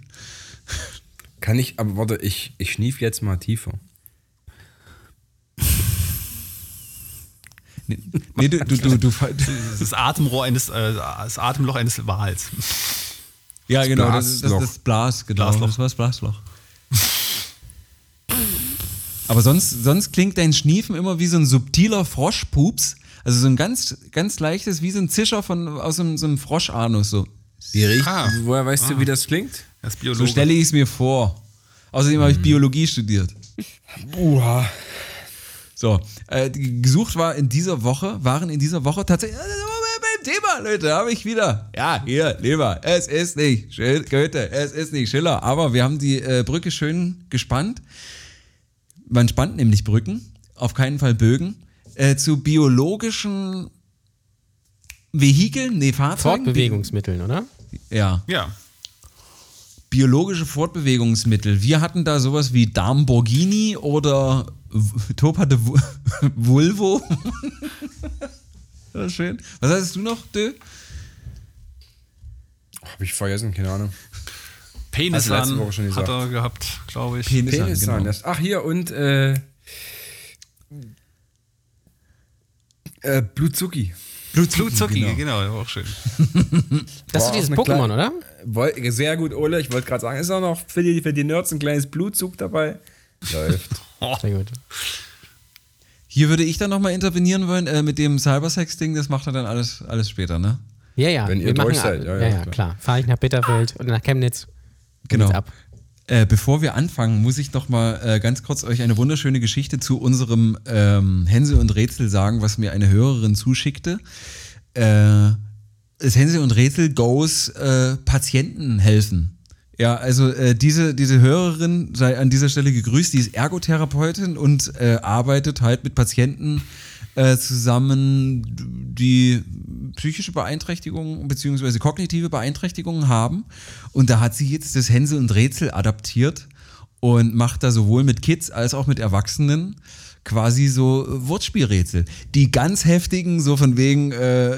Kann ich, aber warte, ich, ich schnief jetzt mal tiefer. Nee, nee du, du, du, du, Das Atemrohr eines, äh, das Atemloch eines Wals. Ja, genau, das ist das, Blasloch. das Blas, genau. Blasloch. Das war das Blasloch. Aber sonst, sonst klingt dein Schniefen immer wie so ein subtiler Froschpups. Also so ein ganz, ganz leichtes, wie so ein Zischer von, aus einem, so einem Froschanus. So. Wie riecht, Ah. woher weißt du, wie das klingt? Das so Biologe. stelle ich es mir vor. Außerdem habe ich Biologie studiert. Uha. So, äh, gesucht war in dieser Woche, waren in dieser Woche tatsächlich, äh, beim Thema, Leute, habe ich wieder. Ja, hier, lieber, es ist nicht Schil Goethe, es ist nicht Schiller, aber wir haben die äh, Brücke schön gespannt. Man spannt nämlich Brücken, auf keinen Fall Bögen, äh, zu biologischen Vehikeln, nee, Fahrzeugen. Fortbewegungsmitteln, oder? Ja, Ja. Biologische Fortbewegungsmittel. Wir hatten da sowas wie Darmborghini oder Top hatte Vu- <laughs> Vulvo. Das schön. Was hattest du noch, Dö? Hab ich vergessen, keine Ahnung. Penis Also letzte Woche schon hat gesagt. er gehabt, glaube ich. Penis, Penis genau. ach, hier und äh, äh, Blutzucki. Blutzucki, genau. genau. genau, auch schön. <laughs> Das ist dieses Pokémon, oder? Woll, sehr gut, Ole. Ich wollte gerade sagen, ist auch noch für die, für die Nerds ein kleines Blutzug dabei. Läuft. <laughs> Sehr gut. Hier würde ich dann nochmal intervenieren wollen äh, mit dem Cybersex-Ding. Das macht er dann alles, alles später, ne? Ja, ja. Wenn wir ihr machen durch seid, ja, ja, ja, klar. klar. Fahre ich nach Bitterfeld oder nach Chemnitz. Genau. Ab. Äh, bevor wir anfangen, muss ich noch mal äh, ganz kurz euch eine wunderschöne Geschichte zu unserem ähm, Hänsel und Rätsel sagen, was mir eine Hörerin zuschickte. Äh, das Hänsel und Rätsel Goes äh, Patienten helfen. Ja, also äh, diese, diese Hörerin sei an dieser Stelle gegrüßt, die ist Ergotherapeutin und äh, arbeitet halt mit Patienten äh, zusammen, die psychische Beeinträchtigungen bzw. kognitive Beeinträchtigungen haben. Und da hat sie jetzt das Hänsel und Rätsel adaptiert und macht da sowohl mit Kids als auch mit Erwachsenen quasi so Wortspielrätsel. Die ganz heftigen, so von wegen äh,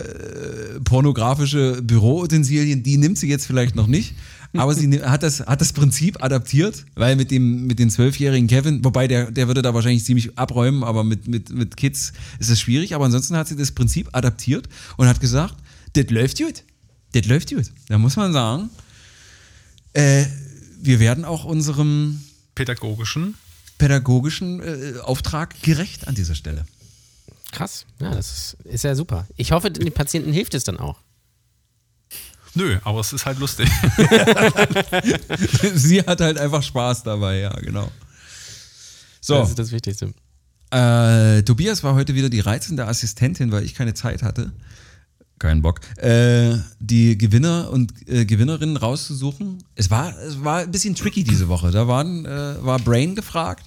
pornografische Büroutensilien, die nimmt sie jetzt vielleicht noch nicht. Aber sie ni- hat das, hat das Prinzip adaptiert, weil mit dem, mit den zwölfjährigen Kevin, wobei der, der würde da wahrscheinlich ziemlich abräumen, aber mit, mit, mit Kids ist es schwierig. Aber ansonsten hat sie das Prinzip adaptiert und hat gesagt, das läuft gut. Das läuft gut. Da muss man sagen, äh, wir werden auch unserem Pädagogischen. pädagogischen äh, Auftrag gerecht an dieser Stelle. Krass. Ja, das ist, ist ja super. Ich hoffe, den Patienten hilft es dann auch. Nö, aber es ist halt lustig. <laughs> Sie hat halt einfach Spaß dabei, ja, genau. So, Das ist das Wichtigste. äh, Tobias war heute wieder die reizende Assistentin, weil ich keine Zeit hatte. Keinen Bock. Äh, die Gewinner und äh, Gewinnerinnen rauszusuchen. Es war, es war ein bisschen tricky diese Woche. Da waren, äh, war Brain gefragt.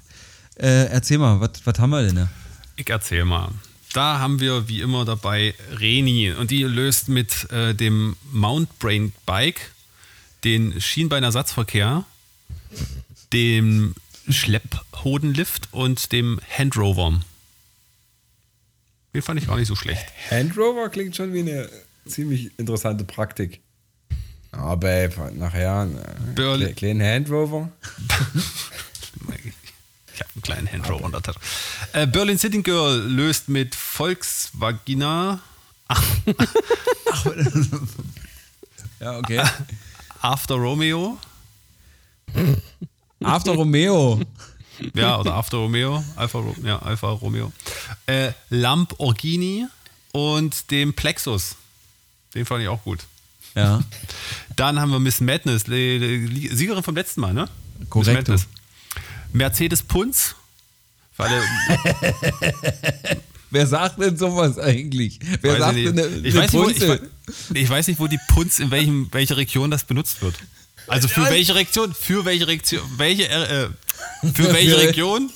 Äh, erzähl mal, was haben wir denn da? Ich erzähl mal. Da haben wir wie immer dabei Reni und die löst mit äh, dem Mount Brain Bike den Schienbeinersatzverkehr, dem Schlepphodenlift und dem Handrover. Den fand ich gar nicht so schlecht. Handrover klingt schon wie eine ziemlich interessante Praktik. Aber nachher, einen kleinen Handrover. <laughs> Ich habe einen kleinen Tasche. Äh, Berlin City Girl löst mit Volkswagina <laughs> Ja, okay. After Romeo. After Romeo. Ja, oder After Romeo. Alpha, ja, Alpha Romeo. Äh, Lamborghini und dem Plexus. Den fand ich auch gut. Ja. Dann haben wir Miss Madness, Siegerin vom letzten Mal, ne? Korrekt. Miss Madness. Mercedes Punz. <laughs> Wer sagt denn sowas eigentlich? Wer weiß sagt ich, denn eine, ich, eine weiß nicht, wo, ich, ich weiß nicht, wo die Punz, in welchem, welcher Region das benutzt wird. Also für welche Region? Für welche Region? Welche, äh, äh, für welche <laughs> Region?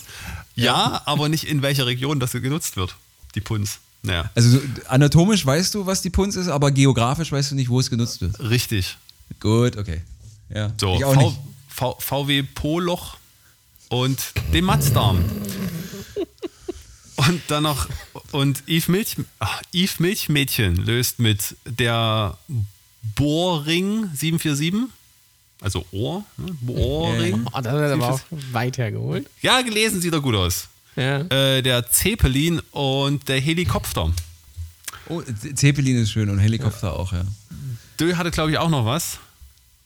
Ja, aber nicht in welcher Region das genutzt wird. Die Punz. Naja, Also so, anatomisch weißt du, was die Punz ist, aber geografisch weißt du nicht, wo es genutzt wird. richtig. Gut, okay. Ja. So, ich auch v, nicht. v, VW Poloch und dem Matzdarm. Und dann noch, und Yves, Milch, ach, Yves Milchmädchen löst mit der Bohrring 747, also Ohr, ne? Bohrring. Oh, das hat aber auch weit hergeholt. Ja, gelesen sieht er gut aus. Ja. Äh, der Zeppelin und der Helikopter. Oh, Zeppelin ist schön und Helikopter auch, ja. Du hatte, glaube ich, auch noch was.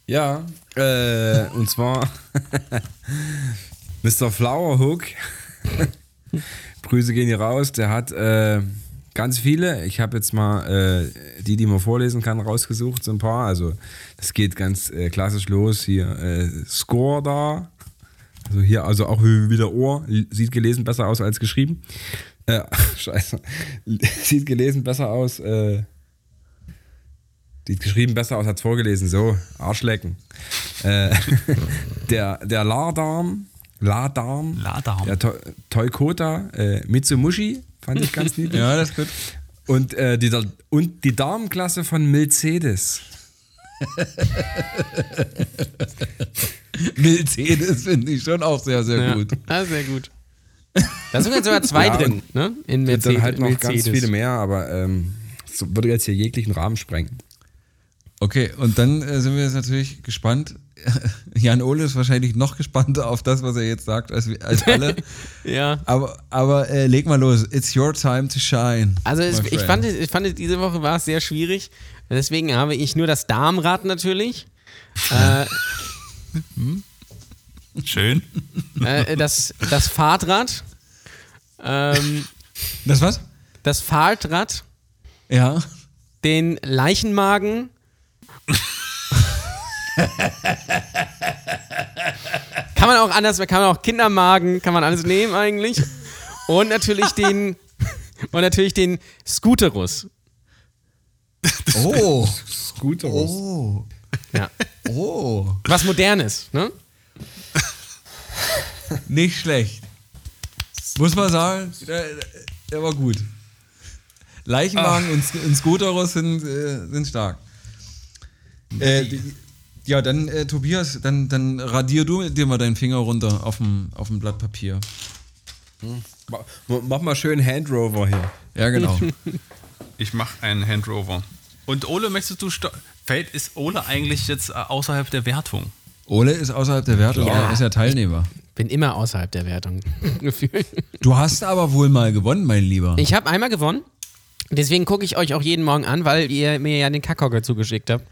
Ja, äh, und zwar <laughs> Mr. Flowerhook. <laughs> Grüße gehen hier raus. Der hat äh, ganz viele. Ich habe jetzt mal äh, die, die man vorlesen kann, rausgesucht, so ein paar. Also, das geht ganz äh, klassisch los. Hier äh, Score da. Also hier, also auch wieder Ohr. Sieht gelesen besser aus als geschrieben. Äh, <laughs> scheiße. Sieht gelesen besser aus. Äh, Sieht geschrieben besser aus als vorgelesen. So, Arschlecken. Äh, <laughs> der, der Ladarm, Ladarm, Ladarm. der to Toyota äh, Mitsubishi, fand ich ganz niedlich. <laughs> Ja, das ist gut. Und, äh, die, und die Darmklasse von Mercedes. <laughs> Mercedes finde ich schon auch sehr, sehr Ja. gut. Ah, sehr gut. <laughs> Da sind jetzt sogar zwei Ja, drin, ne? In Und Mercedes. dann halt noch Mercedes. ganz viele mehr, aber ähm, das würde jetzt hier jeglichen Rahmen sprengen. Okay, und dann äh, sind wir jetzt natürlich gespannt. <laughs> Jan Ole ist wahrscheinlich noch gespannter auf das, was er jetzt sagt, als, als alle. <laughs> Ja. aber aber äh, leg mal los. It's your time to shine. Also es, ich, fand, es- ich fand, diese Woche war es sehr schwierig. Deswegen habe ich nur das Darmrad natürlich. <laughs> äh, Schön. äh, das, das Fahrrad. Ähm, Das was? das Fahrrad. Ja. Den Leichenmagen. <laughs> kann man auch anders, kann man auch Kindermagen, kann man alles nehmen eigentlich. Und natürlich den <laughs> und natürlich den Scooterus. Oh. Scooterus. Oh. Ja. Oh. Was modernes, ne? Nicht schlecht. Muss man sagen, der, der war gut. Leichenwagen und, Sk- und Scooterus sind, äh, sind stark. Äh, die, ja, dann äh, Tobias, dann, dann radier du dir mal deinen Finger runter auf dem, auf dem Blatt Papier. Ma- Mach mal schön Handrover hier. Ja, genau. <laughs> Ich mache einen Handrover. Und Ole, möchtest du. Fällt, ist Ole eigentlich jetzt äh, außerhalb der Wertung? Ole ist außerhalb der Wertung, Ja. er ist ja Teilnehmer. Bin immer außerhalb der Wertung <laughs> gefühlt. Du hast aber wohl mal gewonnen, mein Lieber. Ich habe einmal gewonnen. Deswegen gucke ich euch auch jeden Morgen an, weil ihr mir ja den Kackhocker zugeschickt habt.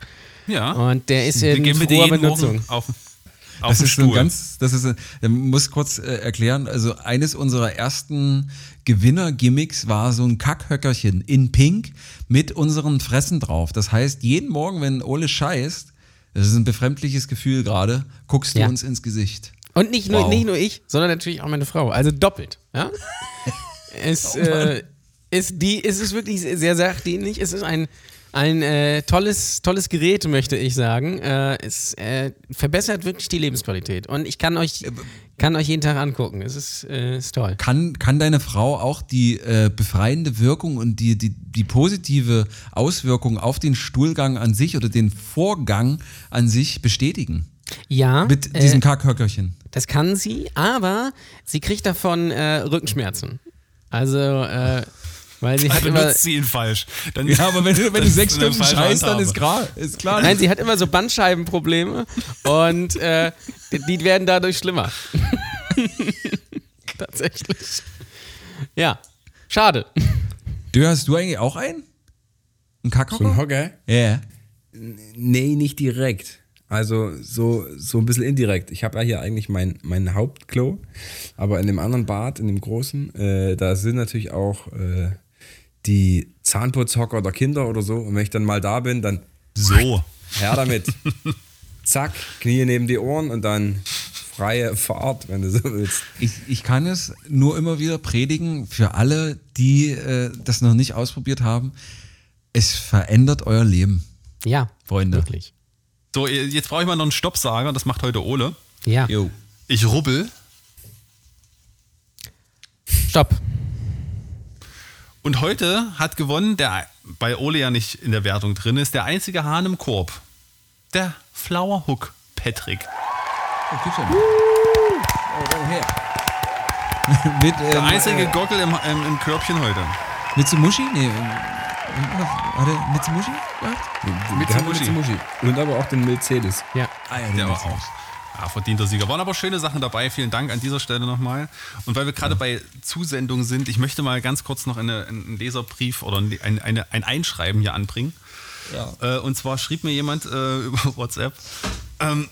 Ja. Und der ist in jeden Benutzung. Auf, auf Das ist so Stuhl. ganz, das ist, ein- ich muss kurz äh, erklären, also eines unserer ersten Gewinner-Gimmicks war so ein Kackhöckerchen in Pink mit unseren Fressen drauf. Das heißt, jeden Morgen, wenn Ole scheißt, das ist ein befremdliches Gefühl gerade, guckst du Ja. uns ins Gesicht. Und nicht nur, Wow. nicht nur ich, sondern natürlich auch meine Frau. Also doppelt. Ja? <laughs> es, Oh äh, ist die, es ist wirklich sehr sachdienlich. Es ist ein, Ein äh, tolles, tolles Gerät, möchte ich sagen. Äh, es äh, verbessert wirklich die Lebensqualität. Und ich kann euch, kann euch jeden Tag angucken. Es ist, äh, ist toll. Kann, kann deine Frau auch die äh, befreiende Wirkung und die, die, die positive Auswirkung auf den Stuhlgang an sich oder den Vorgang an sich bestätigen? Ja. Mit äh, diesem Kackhöckerchen. Das kann sie, aber sie kriegt davon äh, Rückenschmerzen. Also, äh, weil sie hat immer. Benutzt sie ihn falsch. Dann Ja, aber wenn du, <laughs> wenn du sechs Stunden scheißt, dann ist klar. Ist klar. Nein, sie hat immer so Bandscheibenprobleme und äh, die, werden dadurch schlimmer. <laughs> Tatsächlich. Ja. Schade. Du, hast du eigentlich auch einen? Einen So ein Kackhocker? Hocker? Ja. Nee, nicht direkt. Also so, so ein bisschen indirekt. Ich habe ja hier eigentlich mein, mein Hauptklo, aber in dem anderen Bad, in dem großen, äh, da sind natürlich auch äh, die Zahnputzhocker der Kinder oder so. Und wenn ich dann mal da bin, dann so. her damit. <laughs> Zack, Knie neben die Ohren und dann freie Fahrt, wenn du so willst. Ich, ich kann es nur immer wieder predigen für alle, die äh, das noch nicht ausprobiert haben. Es verändert euer Leben, Ja. Freunde. Wirklich. So, jetzt brauche ich mal noch einen Stoppsager. Das macht heute Ole. Ja. Jo. Ich rubbel. Stopp. Und heute hat gewonnen, der bei Ole ja nicht in der Wertung drin ist, der einzige Hahn im Korb. Der Flower Hook Patrick. Oh, gibt's ja noch. Oh, <laughs> mit, ähm, Der einzige äh, Gockel im, im, im Körbchen heute. Mitsubishi? Nee. Hat er Mitsubishi gehabt? Mitsubishi. Und aber auch den Mercedes. Ja. Ah, ja, Der war auch. Ja, verdienter Sieger. Waren aber schöne Sachen dabei. Vielen Dank an dieser Stelle nochmal. Und weil wir gerade bei Zusendungen sind, ich möchte mal ganz kurz noch eine, einen Leserbrief oder ein, ein, eine, ein Einschreiben hier anbringen. Äh, und zwar schrieb mir jemand äh, <laughs> über WhatsApp, ähm,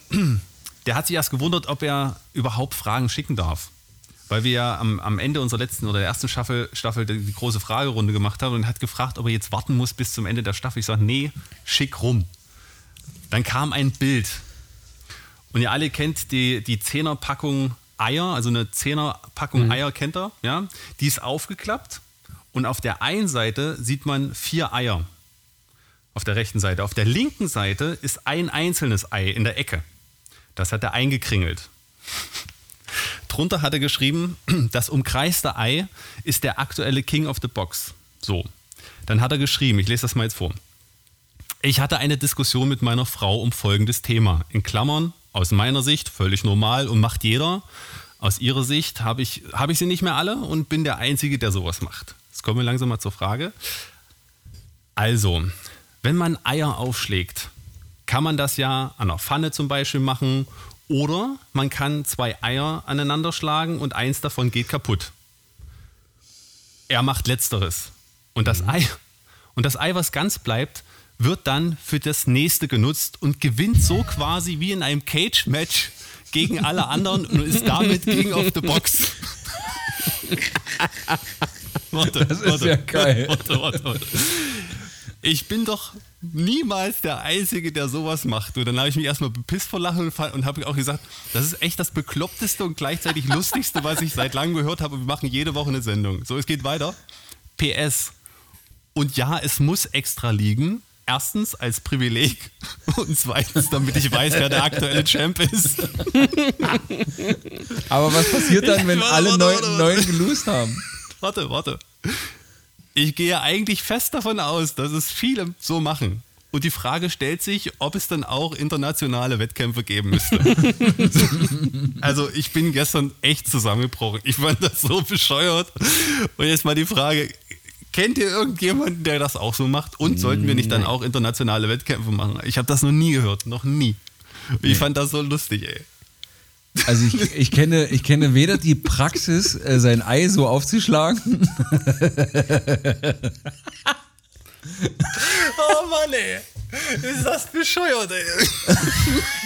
der hat sich erst gewundert, ob er überhaupt Fragen schicken darf. Weil wir ja am, am Ende unserer letzten oder der ersten Staffel, Staffel die, die große Fragerunde gemacht haben und hat gefragt, ob er jetzt warten muss bis zum Ende der Staffel. Ich sage, nee, schick rum. Dann kam ein Bild. Und ihr alle kennt die, die 10er-Packung Eier, also eine 10er-Packung Eier kennt ihr, ja? Die ist aufgeklappt und auf der einen Seite sieht man vier Eier. Auf der rechten Seite. Auf der linken Seite ist ein einzelnes Ei in der Ecke. Das hat er eingekringelt. Drunter hat er geschrieben, <clears throat> das umkreiste Ei ist der aktuelle King of the Box. So. Dann hat er geschrieben, ich lese das mal jetzt vor. Ich hatte eine Diskussion mit meiner Frau um folgendes Thema. In Klammern, aus meiner Sicht völlig normal und macht jeder. Aus ihrer Sicht habe ich, habe ich sie nicht mehr alle und bin der Einzige, der sowas macht. Jetzt kommen wir langsam mal zur Frage. Also, wenn man Eier aufschlägt, kann man das ja an der Pfanne zum Beispiel machen oder man kann zwei Eier aneinander schlagen und eins davon geht kaputt. Er macht letzteres. Und das Ei, und das Ei, was ganz bleibt, wird dann für das nächste genutzt und gewinnt so quasi wie in einem Cage-Match gegen alle anderen und ist damit King of the Box. <laughs> warte, Das ist ja geil. <laughs> Warte, warte, warte. Ich bin doch niemals der Einzige, der sowas macht. Und dann habe ich mich erstmal bepisst vor Lachen und habe auch gesagt, das ist echt das bekloppteste und gleichzeitig lustigste, was ich seit langem gehört habe. Wir machen jede Woche eine Sendung. So, es geht weiter. PS. Und ja, es muss extra liegen. Erstens als Privileg <laughs> und zweitens, damit ich weiß, wer der aktuelle Champ ist. <laughs> Aber was passiert dann, wenn Warte, alle warte, neun, warte, neun gelost haben? Warte, warte. Ich gehe eigentlich fest davon aus, dass es viele so machen. Und die Frage stellt sich, ob es dann auch internationale Wettkämpfe geben müsste. <laughs> also ich bin gestern echt zusammengebrochen. Ich fand das so bescheuert. Und jetzt mal die Frage, kennt ihr irgendjemanden, der das auch so macht? Und sollten wir nicht dann auch internationale Wettkämpfe machen? Ich habe das noch nie gehört, noch nie. Ich fand das so lustig, ey. Also ich, ich, kenne, ich kenne weder die Praxis, äh, sein Ei so aufzuschlagen, Oh Mann, ey. Ist das bescheuert, ey.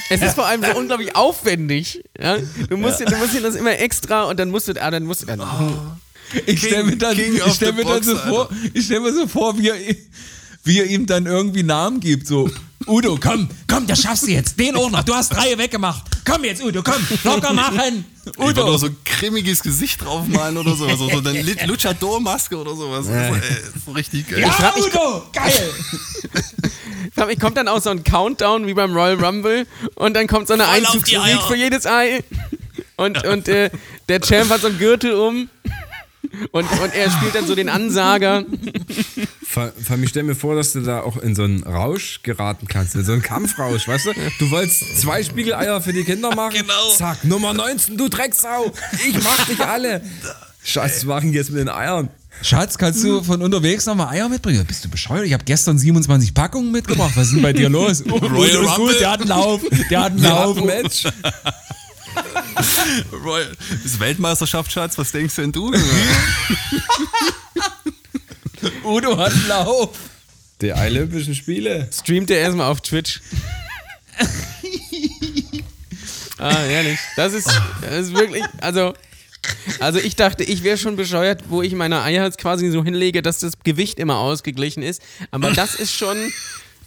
Es ist vor allem so unglaublich aufwendig. Ja? Du, musst dir, du musst dir das immer extra und dann musst du, ah, dann musst du dann. Ich stelle mir dann, King ich stell mir dann Box, so vor, ich stell mir so vor, wie er wie er ihm dann irgendwie Namen gibt. So, Udo, komm, komm, das schaffst du jetzt. Den auch noch. Du hast drei weggemacht. Komm jetzt, Udo, komm, locker machen. Ich Udo. auch so ein grimmiges Gesicht draufmalen oder sowas. So, so eine <laughs> Lu- Luchador-Maske oder sowas. So, ey, so richtig geil. Ja, Udo, geil. Allem, kommt dann auch so ein Countdown wie beim Royal Rumble und dann kommt so eine Einzugsmusik für jedes Ei. Und, und äh, der Champ hat so einen Gürtel um und, und er spielt dann so den Ansager. Vor, vor allem, ich stell mir vor, dass du da auch in so einen Rausch geraten kannst, in so einen Kampfrausch, weißt du? Du wolltest zwei Spiegeleier für die Kinder machen. Genau. Zack, Nummer 19, du Drecksau. Ich mach dich alle. Scheiße, was machen jetzt mit den Eiern? Schatz, kannst du von unterwegs nochmal Eier mitbringen? Bist du bescheuert? Ich habe gestern 27 Packungen mitgebracht. Was ist denn bei dir los? Oh, Royal ist gut, der hat einen Lauf. Der hat einen Lauf. Match. <laughs> Roy, das ist Weltmeisterschaft, Schatz. Was denkst denn du? <laughs> Udo hat einen Lauf. Die Olympischen Spiele. Streamt er erstmal auf Twitch. ah, ehrlich. Das ist, das ist wirklich, also. Also ich dachte, ich wäre schon bescheuert, wo ich meine Eier jetzt quasi so hinlege, dass das Gewicht immer ausgeglichen ist. Aber das ist schon,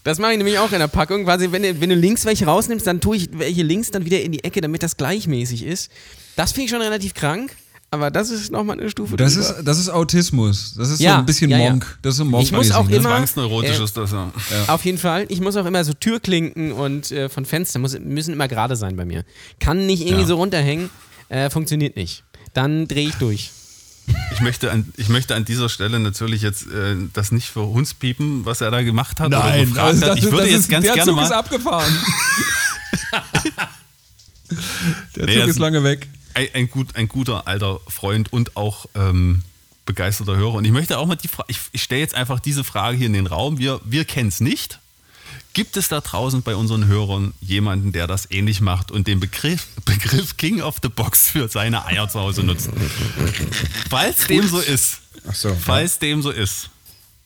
das mache ich nämlich auch in der Packung. Quasi, wenn du, wenn du links welche rausnimmst, dann tue ich welche links dann wieder in die Ecke, damit das gleichmäßig ist. Das finde ich schon relativ krank, aber das ist nochmal eine Stufe Das drüber. ist, das ist Autismus. Das ist so Ja, ein bisschen ja, ja. Monk. Das ist so Monk. Ich muss auch immer- Zwangsneurotisch Äh, ist das, ja. Auf jeden Fall. Ich muss auch immer so Türklinken und äh, von Fenstern muss, müssen immer gerade sein bei mir. Kann nicht irgendwie Ja. so runterhängen. Äh, funktioniert nicht. Dann drehe ich durch. Ich möchte, an, ich möchte an dieser Stelle natürlich jetzt äh, das nicht für Hunds piepen, was er da gemacht hat oder Nein, gefragt also hat. das, Ich würde jetzt ist, ganz der gerne Zug ist mal abgefahren. <laughs> der Nee, Zug ist lange weg. ein, ein, gut, ein guter alter Freund und auch ähm, begeisterter Hörer. Und ich möchte auch mal die Frage, ich, ich stelle jetzt einfach diese Frage hier in den Raum. Wir, wir kennen es nicht. Gibt es da draußen bei unseren Hörern jemanden, der das ähnlich macht und den Begriff, <laughs> Begriff King of the Box für seine Eier zu Hause nutzt? Falls dem so ist, so. falls dem so ist,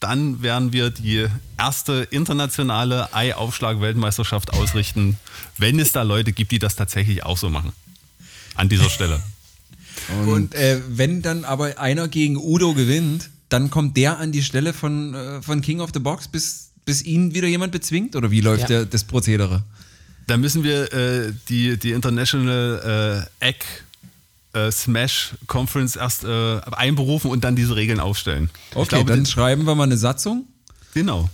dann werden wir die erste internationale Eiaufschlag-Weltmeisterschaft ausrichten, wenn es da Leute gibt, die das tatsächlich auch so machen. An dieser Stelle. <laughs> Und äh, wenn dann aber einer gegen Udo gewinnt, dann kommt der an die Stelle von, äh, von King of the Box, bis, bis ihn wieder jemand bezwingt? Oder wie läuft Ja. der, das Prozedere? Da müssen wir äh, die, die International äh, Egg äh, Smash Conference erst äh, einberufen und dann diese Regeln aufstellen. Ich Okay, glaube, dann schreiben wir mal eine Satzung. genau.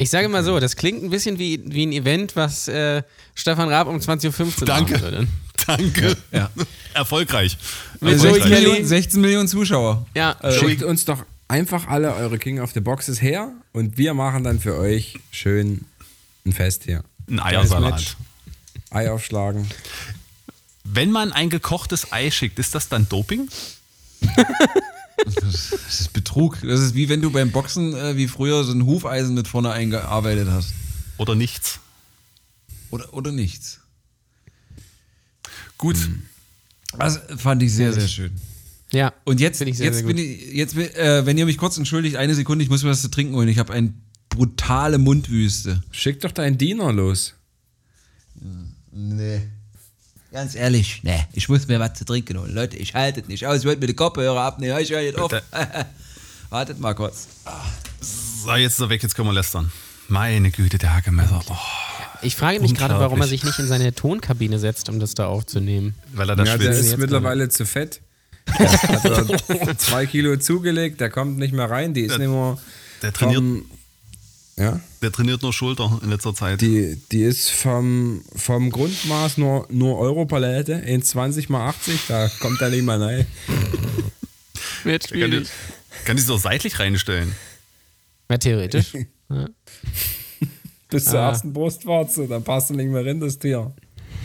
Ich sage mal so, das klingt ein bisschen wie, wie ein Event, was äh, Stefan Raab um 20.15 Uhr Danke. machen würde. <laughs> Danke. Ja. Erfolgreich. Joey 16, Kelly. Millionen, 16 Millionen Zuschauer. Ja, Schickt uns doch einfach alle eure King of the Boxes her und wir machen dann für euch schön ein Fest hier. Ein Eiersalat. Ei aufschlagen. Wenn man ein gekochtes Ei schickt, ist das dann Doping? Das ist Betrug. Das ist wie wenn du beim Boxen äh, wie früher so ein Hufeisen mit vorne eingearbeitet hast. Oder nichts? Oder, oder nichts. Gut. Das fand ich sehr, sehr schön. Ja. Und jetzt, ich sehr, jetzt sehr bin ich, jetzt, äh, wenn ihr mich kurz entschuldigt, eine Sekunde, ich muss mir was zu trinken holen. Ich habe eine brutale Mundwüste. Schick doch deinen Diener los. Nee. Ganz ehrlich, nee, ich muss mir was zu trinken holen. Leute, ich halte es nicht aus. Ich wollte mir die Kopfhörer abnehmen. Ich höre jetzt auf. <laughs> Wartet mal kurz. So, jetzt ist er weg, jetzt können wir lästern. Meine Güte, der Hackemesser. Oh, Ich frage mich gerade, warum er sich nicht in seine Tonkabine setzt, um das da aufzunehmen. weil er da Ja, der schwitzt. ist jetzt mittlerweile zu fett. Der hat er zwei Kilo zugelegt, der kommt nicht mehr rein. Die ist nicht mehr. Der trainiert, vom- ja, der trainiert nur Schulter in letzter Zeit. die, die ist vom, vom Grundmaß nur, nur Europalette, 1,20 mal 80, da kommt er nicht mal rein. Wird kann, die, kann die sich doch seitlich reinstellen. Ja, theoretisch. <laughs> Bis zur Ah. ersten Brustwarze, dann passt er nicht mehr rein, das Tier.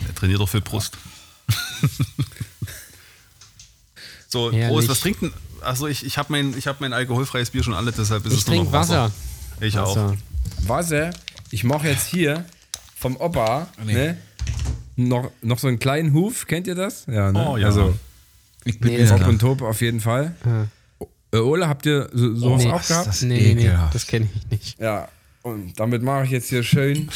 Der trainiert doch für Brust. So, Herrlich. Prost, was trinkt denn? Achso, ich, ich habe mein, ich hab mein alkoholfreies Bier schon alle, deshalb ist Ich es nur noch trinke Wasser. Ich auch. Wasser. Wasser, ich mache jetzt hier vom Opa ne, noch, noch so einen kleinen Huf, kennt ihr das? Ja, ne? Oh, ja. Also Ich bin Nee, Top und Top auf jeden Fall. Äh, Ole, habt ihr so, sowas nee. auch gehabt? das Nee, nee, nee, das kenne ich nicht. Ja, und damit mache ich jetzt hier schön.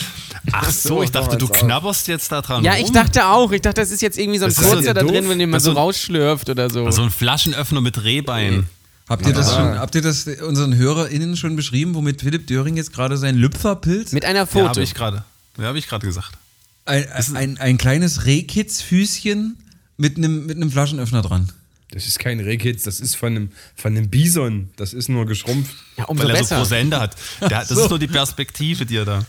Ach so, ich dachte, du knabberst jetzt da dran. Ja, rum. ich dachte auch. Ich dachte, das ist jetzt irgendwie so ein Das kurzer da doof. drin, wenn den man so rausschlürft oder so. So ein Flaschenöffner mit Rehbein. Habt ihr das schon, habt ihr das unseren HörerInnen schon beschrieben, womit Philipp Döring jetzt gerade sein Lüpferpilz? Mit einer Ja, Foto. habe ich gerade. Ja, habe ich gerade gesagt. Ein, ein, ein kleines Rehkitzfüßchen mit einem mit einem Flaschenöffner dran. Das ist kein Rehkitz, das ist von einem, von einem Bison. Das ist nur geschrumpft. ja, umso Weil er so besser. große Hände hat. Der, das <laughs> ist nur die Perspektive, die er da.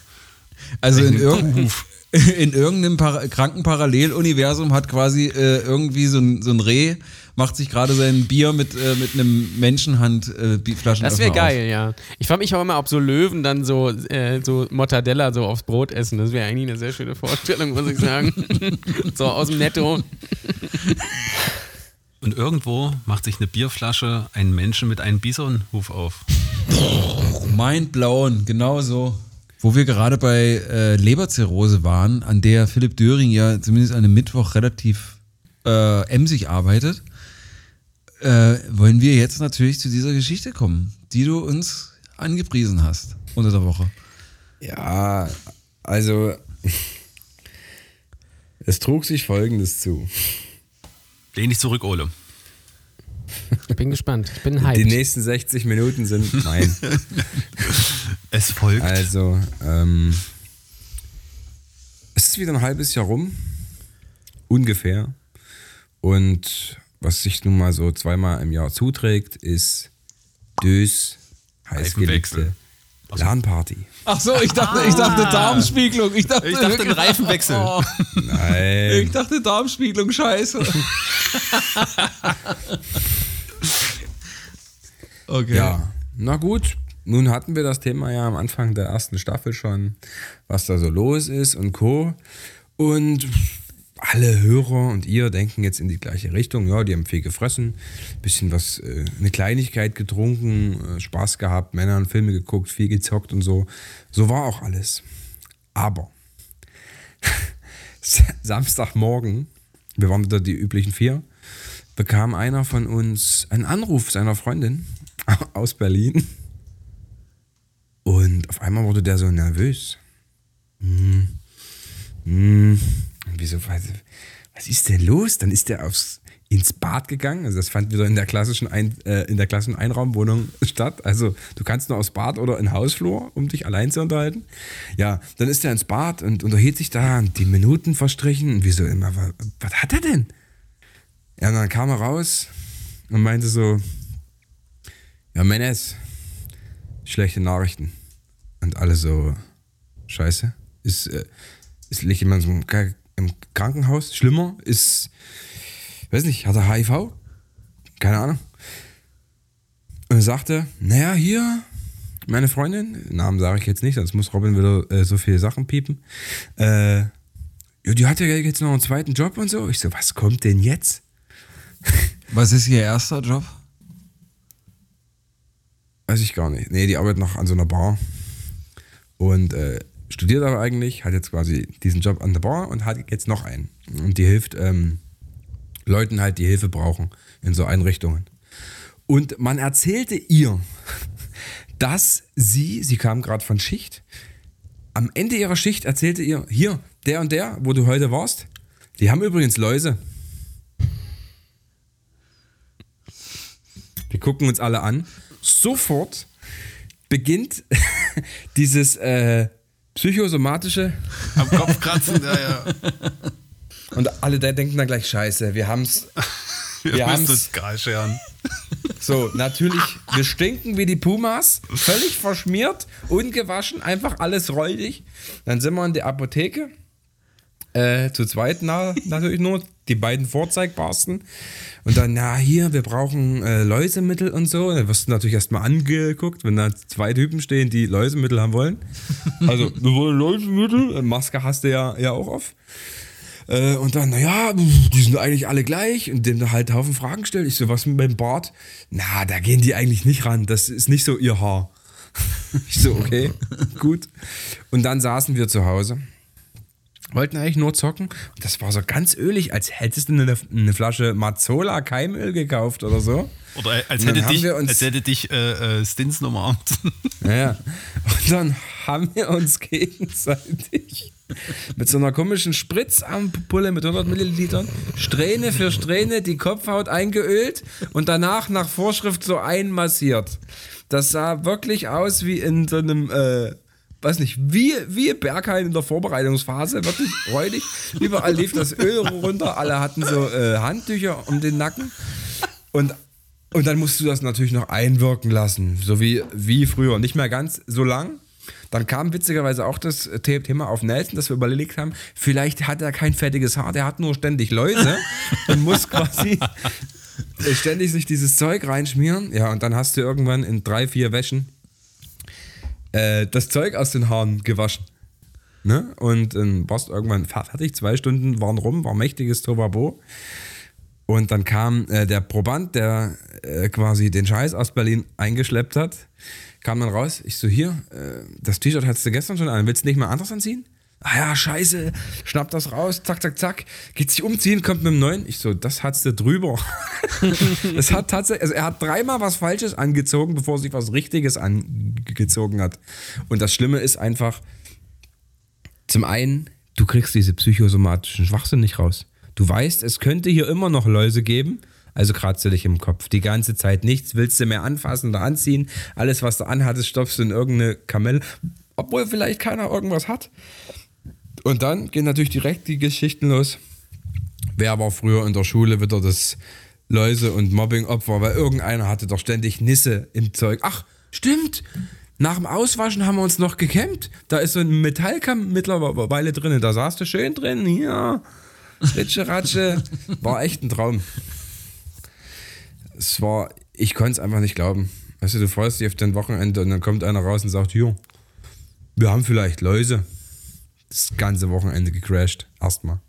Also in, Ein irgendein, <laughs> in irgendeinem Para kranken Paralleluniversum hat quasi äh, irgendwie so ein, so ein Reh, macht sich gerade sein Bier mit, äh, mit einem Menschenhand äh, Das wäre auf. geil, ja. Ich frage mich auch immer, ob so Löwen dann so, äh, so Mortadella so aufs Brot essen. Das wäre eigentlich eine sehr schöne Vorstellung, muss ich sagen. <laughs> so aus dem Netto. Und irgendwo macht sich eine Bierflasche einen Menschen mit einem Bisonhuf auf. Mind blown, genau so. Wo wir gerade bei äh, Leberzirrhose waren, an der Philipp Döring ja zumindest an einem Mittwoch relativ äh, emsig arbeitet, äh, wollen wir jetzt natürlich zu dieser Geschichte kommen, die du uns angepriesen hast unter der Woche. Ja, also <laughs> es trug sich Folgendes zu. Lehn dich zurück, Ole. Ich bin gespannt. Ich bin Die hyped. nächsten 60 Minuten sind <laughs> mein. Es folgt. Also, ähm, es ist wieder ein halbes Jahr rum, ungefähr. Und was sich nun mal so zweimal im Jahr zuträgt, ist Dös heißgeliebte. LAN-Party. Ach so, ich dachte, ich dachte Darmspiegelung. Ich dachte, Ich dachte, <laughs> Reifenwechsel. Oh, Nein. ich dachte Darmspiegelung, scheiße. <laughs> okay. Ja, na gut. Nun hatten wir das Thema ja am Anfang der ersten Staffel schon, was da so los ist und Co. Und alle Hörer und ihr denken jetzt in die gleiche Richtung. Ja, die haben viel gefressen, bisschen was, äh, eine Kleinigkeit getrunken, äh, Spaß gehabt, Männer und Filme geguckt, viel gezockt und so. So war auch alles. Aber <laughs> Samstagmorgen, wir waren da die üblichen vier, bekam einer von uns einen Anruf seiner Freundin <laughs> aus Berlin. Und auf einmal wurde der so nervös. Hm. Hm. Wieso, was, was ist denn los? Dann ist der aufs, ins Bad gegangen. Also das fand wieder in der klassischen, Ein, äh, in der klassischen Einraumwohnung statt. Also du kannst nur aufs Bad oder in den Hausflur, um dich allein zu unterhalten. Ja, dann ist er ins Bad und unterhielt sich da und die Minuten verstrichen. Und wieso immer, was, was hat er denn? Ja, und dann kam er raus und meinte so, ja, Menes, schlechte Nachrichten. Und alle so, scheiße. Ist, äh, ist liegt jemand so im, Krankenhaus? Schlimmer? Ist, weiß nicht, hat er HIV? Keine Ahnung. Und er sagte, naja, hier, meine Freundin, Namen sage ich jetzt nicht, sonst muss Robin wieder äh, so viele Sachen piepen. Äh, ja, die hat ja jetzt noch einen zweiten Job und so. Ich so, was kommt denn jetzt? <laughs> Was ist Ihr erster Job? Weiß ich gar nicht. Nee, die arbeitet noch an so einer Bar. Und äh, studiert aber eigentlich, hat jetzt quasi diesen Job an der Bar und hat jetzt noch einen. Und die hilft ähm, Leuten halt, die Hilfe brauchen in so Einrichtungen. Und man erzählte ihr, <laughs> dass sie, sie kam gerade von Schicht, am Ende ihrer Schicht erzählte ihr, hier, der und der, wo du heute warst, die haben übrigens Läuse. Wir gucken uns alle an. Sofort beginnt <laughs> dieses äh, psychosomatische Am Kopf kratzen, ja, ja. und alle da denken dann gleich Scheiße, wir haben's. <laughs> Wir, Wir haben's. uns Gral scheren. So, natürlich, wir stinken wie die Pumas, völlig verschmiert, ungewaschen, einfach alles räudig. Dann sind wir in der Apotheke. Äh, zu zweit na, natürlich nur, die beiden vorzeigbarsten. Und dann, ja, hier, wir brauchen äh, Läusemittel und so. Dann wirst du natürlich erstmal angeguckt, wenn da zwei Typen stehen, die Läusemittel haben wollen. Also, <laughs> wir wollen Läusemittel. Maske hast du ja, ja auch auf. Äh, und dann, naja, die sind eigentlich alle gleich. Und dem da halt Haufen Fragen stellt. Ich so, was mit dem Bart? Na, da gehen die eigentlich nicht ran. Das ist nicht so ihr Haar. <laughs> Ich so, okay, <laughs> gut. Und dann saßen wir zu Hause. Wollten eigentlich nur zocken. Und das war so ganz ölig, als hättest du eine, eine Flasche Mazzola Keimöl gekauft oder so. Oder als hätte dich, als hätte dich äh, äh, Stins umarmt. <laughs> Ja. Und dann haben wir uns gegenseitig mit so einer komischen Spritzampulle mit 100 Millilitern, Strähne für Strähne, die Kopfhaut eingeölt und danach nach Vorschrift so einmassiert. Das sah wirklich aus wie in so einem, äh, weiß nicht, wie, wie Berghain in der Vorbereitungsphase, wirklich <laughs> räudig. Überall lief das Öl runter, alle hatten so äh, Handtücher um den Nacken und und dann musst du das natürlich noch einwirken lassen, so wie, wie früher. Nicht mehr ganz so lang. Dann kam witzigerweise auch das The- Thema auf Nelson, dass wir überlegt haben, vielleicht hat er kein fettiges Haar, der hat nur ständig Läuse <laughs> und muss quasi ständig sich dieses Zeug reinschmieren. Ja, und dann hast du irgendwann in drei, vier Wäschen äh, das Zeug aus den Haaren gewaschen. Ne? Und dann warst du irgendwann fertig, zwei Stunden waren rum, war mächtiges Tovabo. Und dann kam äh, der Proband, der äh, quasi den Scheiß aus Berlin eingeschleppt hat, kam dann raus. Ich so, hier, äh, das T-Shirt hattest du gestern schon an, willst du nicht mal anderes anziehen? Ah ja, scheiße, schnappt das raus, zack, zack, zack, geht sich umziehen, kommt mit dem neuen. Ich so, das hat's du drüber. <laughs> das hat tatsächlich, also er hat dreimal was Falsches angezogen, bevor er sich was Richtiges angezogen hat. Und das Schlimme ist einfach, zum einen, du kriegst diese psychosomatischen Schwachsinn nicht raus. Du weißt, es könnte hier immer noch Läuse geben, also kratzt du dich im Kopf. Die ganze Zeit nichts, willst du mehr anfassen oder anziehen. Alles, was du anhattest, stopfst du in irgendeine Kamelle, obwohl vielleicht keiner irgendwas hat. Und dann gehen natürlich direkt die Geschichten los. Wer war früher in der Schule wieder das Läuse- und Mobbing-Opfer? Weil irgendeiner hatte doch ständig Nisse im Zeug. Ach, stimmt. Nach dem Auswaschen haben wir uns noch gekämmt. Da ist so ein Metallkamm mittlerweile drin. Da saß du schön drin. Ja. Ritsche, Ratsche. War echt ein Traum. Es war, ich konnte es einfach nicht glauben. Weißt du, du freust dich auf dein Wochenende und dann kommt einer raus und sagt, hier, wir haben vielleicht Läuse. Das ganze Wochenende gecrashed. Erstmal.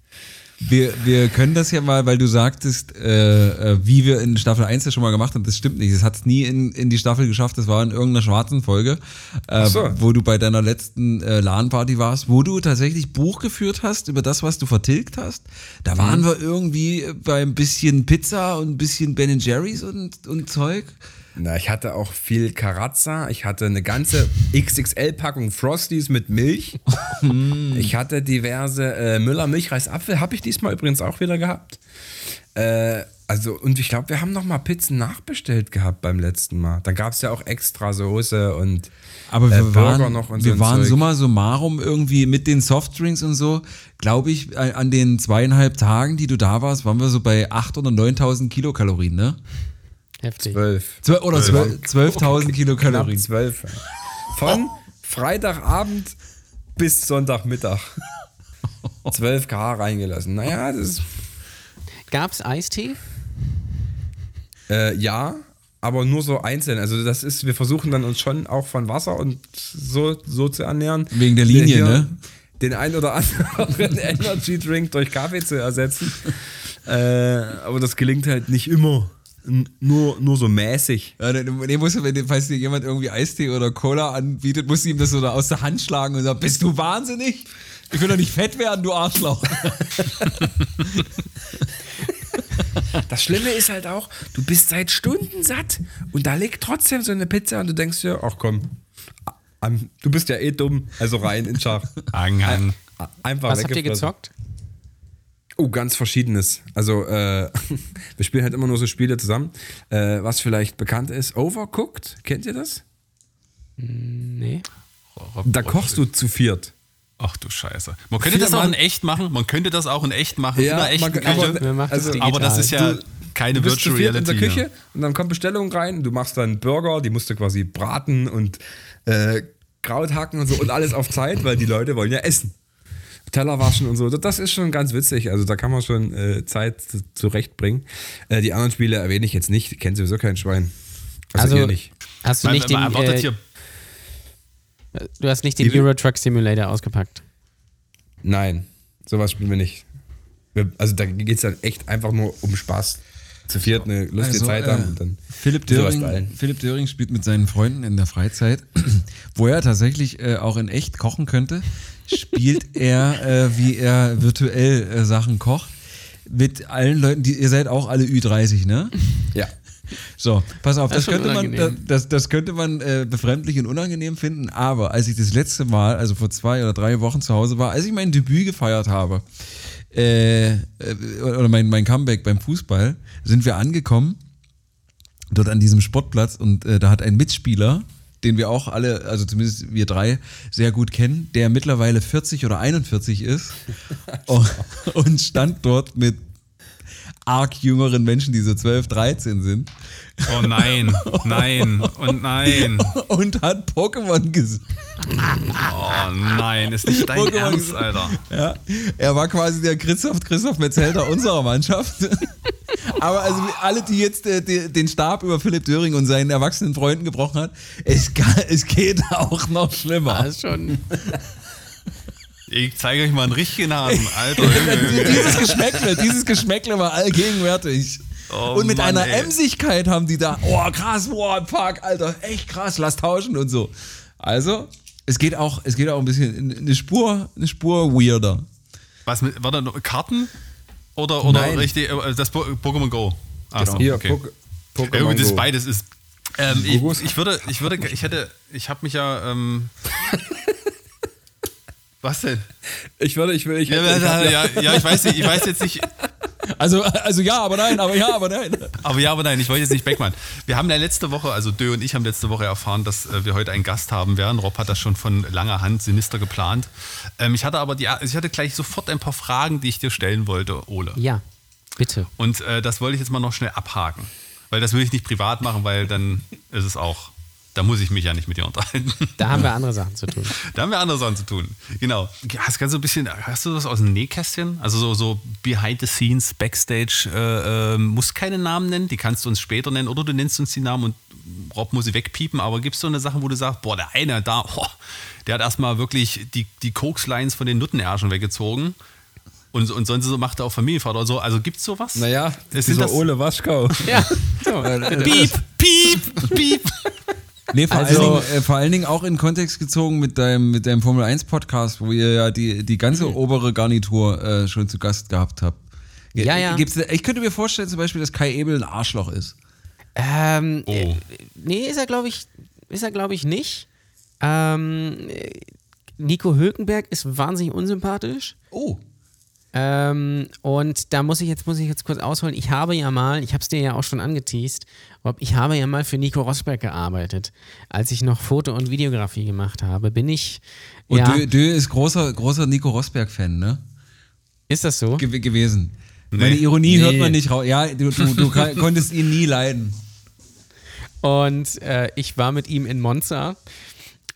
Wir, wir können das ja mal, weil du sagtest, äh, äh, wie wir in Staffel 1 das schon mal gemacht haben, das stimmt nicht. Es hat es nie in, in die Staffel geschafft, das war in irgendeiner schwarzen Folge, äh, so. wo du bei deiner letzten äh, LAN-Party warst, wo du tatsächlich Buch geführt hast über das, was du vertilgt hast. Da waren wir irgendwie bei ein bisschen Pizza und ein bisschen Ben Jerry's und, und Zeug. Na, ich hatte auch viel Carazza. Ich hatte eine ganze <laughs> XXL-Packung Frosties mit Milch. ich hatte diverse äh, Müller Milchreisapfel. Habe ich diesmal übrigens auch wieder gehabt. Äh, also, und ich glaube, wir haben noch mal Pizzen nachbestellt gehabt beim letzten Mal. Dann gab es ja auch extra Soße und Aber wir äh, Burger waren, noch und so wir ein waren Zeug. summa summarum irgendwie mit den Softdrinks und so, glaube ich, äh, an den zweieinhalb Tagen, die du da warst, waren wir so bei 8.000 oder 9.000 Kilokalorien, ne? Heftig. Zwölf. Zwölf- Oder zwölf- 12.000 Kilokalorien. Zwölf. Von Freitagabend bis Sonntagmittag. <laughs> 12 K reingelassen. Naja, das ist. Gab's Eistee? Äh, ja, aber nur so einzeln. Also das ist, wir versuchen dann uns schon auch von Wasser und so, so zu ernähren. Wegen der Linie, Hier ne? Den ein oder anderen <laughs> Energy Drink durch Kaffee zu ersetzen. äh, aber das gelingt halt nicht immer. Nur, nur so mäßig. Ja, nee, du, wenn dir- falls dir jemand irgendwie Eistee oder Cola anbietet, musst du ihm das so da aus der Hand schlagen und sagen, bist du wahnsinnig? Ich will doch nicht fett werden, du Arschloch. <laughs> Das Schlimme ist halt auch, du bist seit Stunden satt und da liegt trotzdem so eine Pizza und du denkst dir, ach komm, am- du bist ja eh dumm, also rein in Schach. Hang, hang. Einfach Was habt ihr gezockt? Oh, ganz verschiedenes. Also, äh, <laughs> wir spielen halt immer nur so Spiele zusammen. Äh, was vielleicht bekannt ist, Overcooked, kennt ihr das? Nee. Da kochst du zu viert. Ach du Scheiße. Man könnte das Vier auch in Mann- echt machen. Man könnte das auch in echt machen. in einer echten man das also, digital? aber das ist ja Du- keine Du bist zu Virtual viert in Reality. der Küche und dann kommt Bestellung rein. Du machst dann Burger, die musst du quasi braten und äh, Kraut hacken und so und alles auf Zeit, weil die Leute wollen ja essen. Teller waschen und so. Das ist schon ganz witzig. Also da kann man schon äh, Zeit zu- zurechtbringen. Äh, die anderen Spiele erwähne ich jetzt nicht. Kennt sowieso kein Schwein. Also, Also, ihr nicht. hast du Man, nicht den, man erwartet äh, du hast nicht den? Euro Truck Simulator ausgepackt. Nein, sowas spielen wir nicht. Wir, also da geht es dann echt einfach nur um Spaß. Zu viert eine lustige Also, Zeit äh, haben und dann Philipp Döring. Philipp Döring spielt mit seinen Freunden in der Freizeit, <clears throat> wo er tatsächlich äh, auch in echt kochen könnte, spielt <laughs> er, äh, wie er virtuell äh, Sachen kocht. Mit allen Leuten, die ihr seid auch alle Ü30, ne? <laughs> Ja. So, pass auf, Das das, könnte man, das, das könnte man äh, befremdlich und unangenehm finden, aber als ich das letzte Mal, also vor zwei oder drei Wochen zu Hause war, als ich mein Debüt gefeiert habe, äh, äh, oder mein, mein Comeback beim Fußball, sind wir angekommen, dort an diesem Sportplatz und äh, da hat ein Mitspieler, den wir auch alle, also zumindest wir drei, sehr gut kennen, der mittlerweile 40 oder 41 ist <laughs> und, und stand dort mit arg jüngeren Menschen, die so 12, 13 sind Oh nein, nein und nein. <laughs> und hat Pokémon gesehen. Oh nein, ist nicht dein Pokémon Ernst. Alter. Ja, er war quasi der Christoph, Christoph Metzelder unserer Mannschaft. <laughs> Aber also alle, die jetzt äh, die, den Stab über Philipp Döring und seinen erwachsenen Freunden gebrochen hat, es, es geht auch noch schlimmer. Das ist schon. Ich zeige euch mal einen richtigen Hasen, <laughs> Alter. Dieses Geschmäckle, dieses Geschmäckle war allgegenwärtig. Oh und mit Mann, einer ey. Emsigkeit haben die da, oh krass, boah, fuck, Alter, echt krass, lass tauschen und so. Also, es geht auch, es geht auch ein bisschen in eine Spur, eine Spur weirder. Was mit, war da noch Karten? Oder, oder Nein. richtig, äh, das Po- Pokémon Go? Achso, Hier, okay. Ja, Pokémon gut, das Go. beides ist. Ähm, ich, ich würde, ich würde, ich hätte, ich habe mich ja. Ähm, <laughs> was denn? Ich würde, ich will, ich, Ja, hätte- ich hab ja, ja, ich weiß nicht, ich weiß jetzt nicht, Also, also ja, aber nein, aber ja, aber nein. aber ja, aber nein, ich wollte jetzt nicht Beckmann. Wir haben ja letzte Woche, also Dö und ich haben letzte Woche erfahren, dass äh, wir heute einen Gast haben werden. Rob hat das schon von langer Hand sinister geplant. Ähm, ich hatte aber die, ich hatte gleich sofort ein paar Fragen, die ich dir stellen wollte, Ole. Ja, bitte. Und äh, das wollte ich jetzt mal noch schnell abhaken. Weil das will ich nicht privat machen, weil dann ist es auch, da muss ich mich ja nicht mit dir unterhalten. <laughs> Da haben wir andere Sachen zu tun. <laughs> Da haben wir andere Sachen zu tun. Genau. Hast, kannst du ein bisschen, hast du das aus dem Nähkästchen? Also so, so behind the scenes, Backstage, äh, äh, musst keine Namen nennen, die kannst du uns später nennen oder du nennst uns die Namen und Rob muss sie wegpiepen, aber gibt es so eine Sache, wo du sagst, boah, der eine da, boah, der hat erstmal wirklich die, die Kokslines von den Nuttenärschen weggezogen und, und sonst so macht er auch Familienvater oder so. Also gibt es sowas? Naja, Es dieser das- Ole Waschkau. Ja, <laughs> so. Piep, piep, piep. Nee, vor, Also- allen Dingen, äh, vor allen Dingen auch in Kontext gezogen mit deinem, mit deinem Formel 1 Podcast, wo ihr ja die, die ganze Mhm. obere Garnitur äh, schon zu Gast gehabt habt. Ja, ja. Gibt's, ich könnte mir vorstellen, zum Beispiel, dass Kai Ebel ein Arschloch ist. Ähm, Oh. äh, nee, ist er, glaube ich, ist er, glaube ich, nicht. Ähm, äh, Nico Hülkenberg ist wahnsinnig unsympathisch. Oh. Ähm, und da muss ich jetzt muss ich jetzt kurz ausholen. Ich habe ja mal, ich habe es dir ja auch schon angeteased, Rob, ich habe ja mal für Nico Rosberg gearbeitet, als ich noch Foto- und Videografie gemacht habe. Bin ich Und ja, Dö, Dö ist großer, großer Nico Rosberg-Fan, ne? ist das so? Ge gewesen. Meine Ironie Nee. hört man nicht raus. Ja, du, du, du <laughs> konntest ihn nie leiden. Und äh, ich war mit ihm in Monza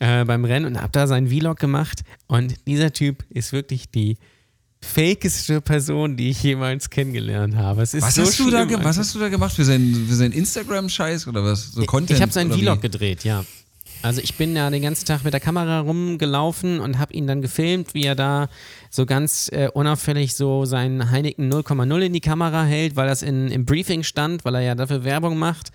äh, beim Rennen und habe da seinen Vlog gemacht. Und dieser Typ ist wirklich die fakeste Person, die ich jemals kennengelernt habe. Was, so hast du da, was hast du da gemacht? Für seinen, für seinen Instagram-Scheiß oder was? So Content? Ich habe seinen oder wie? Vlog gedreht, ja. Also ich bin ja den ganzen Tag mit der Kamera rumgelaufen und habe ihn dann gefilmt, wie er da so ganz äh, unauffällig so seinen Heineken 0,0 in die Kamera hält, weil das in, im Briefing stand, weil er ja dafür Werbung macht.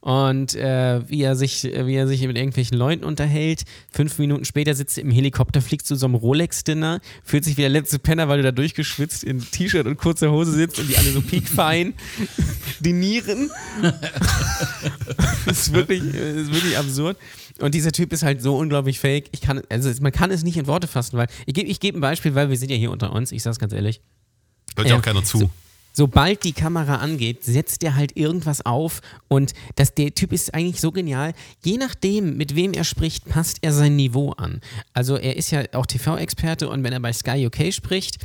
Und äh, wie, er sich, wie er sich mit irgendwelchen Leuten unterhält. Fünf Minuten später sitzt er im Helikopter, fliegt zu so einem Rolex-Dinner, fühlt sich wie der letzte Penner, weil du da durchgeschwitzt in T-Shirt und kurzer Hose sitzt und die alle so piekfein <laughs> dinieren. das ist wirklich, das ist wirklich absurd. Und dieser Typ ist halt so unglaublich fake. Ich kann, also man kann es nicht in Worte fassen, weil ich gebe ich geb ein Beispiel, weil wir sind ja hier unter uns. Ich sag's ganz ehrlich. Hört ja auch keiner zu. So, sobald die Kamera angeht, setzt er halt irgendwas auf und das, der Typ ist eigentlich so genial. Je nachdem, mit wem er spricht, passt er sein Niveau an. Also er ist ja auch TV-Experte und wenn er bei Sky UK spricht,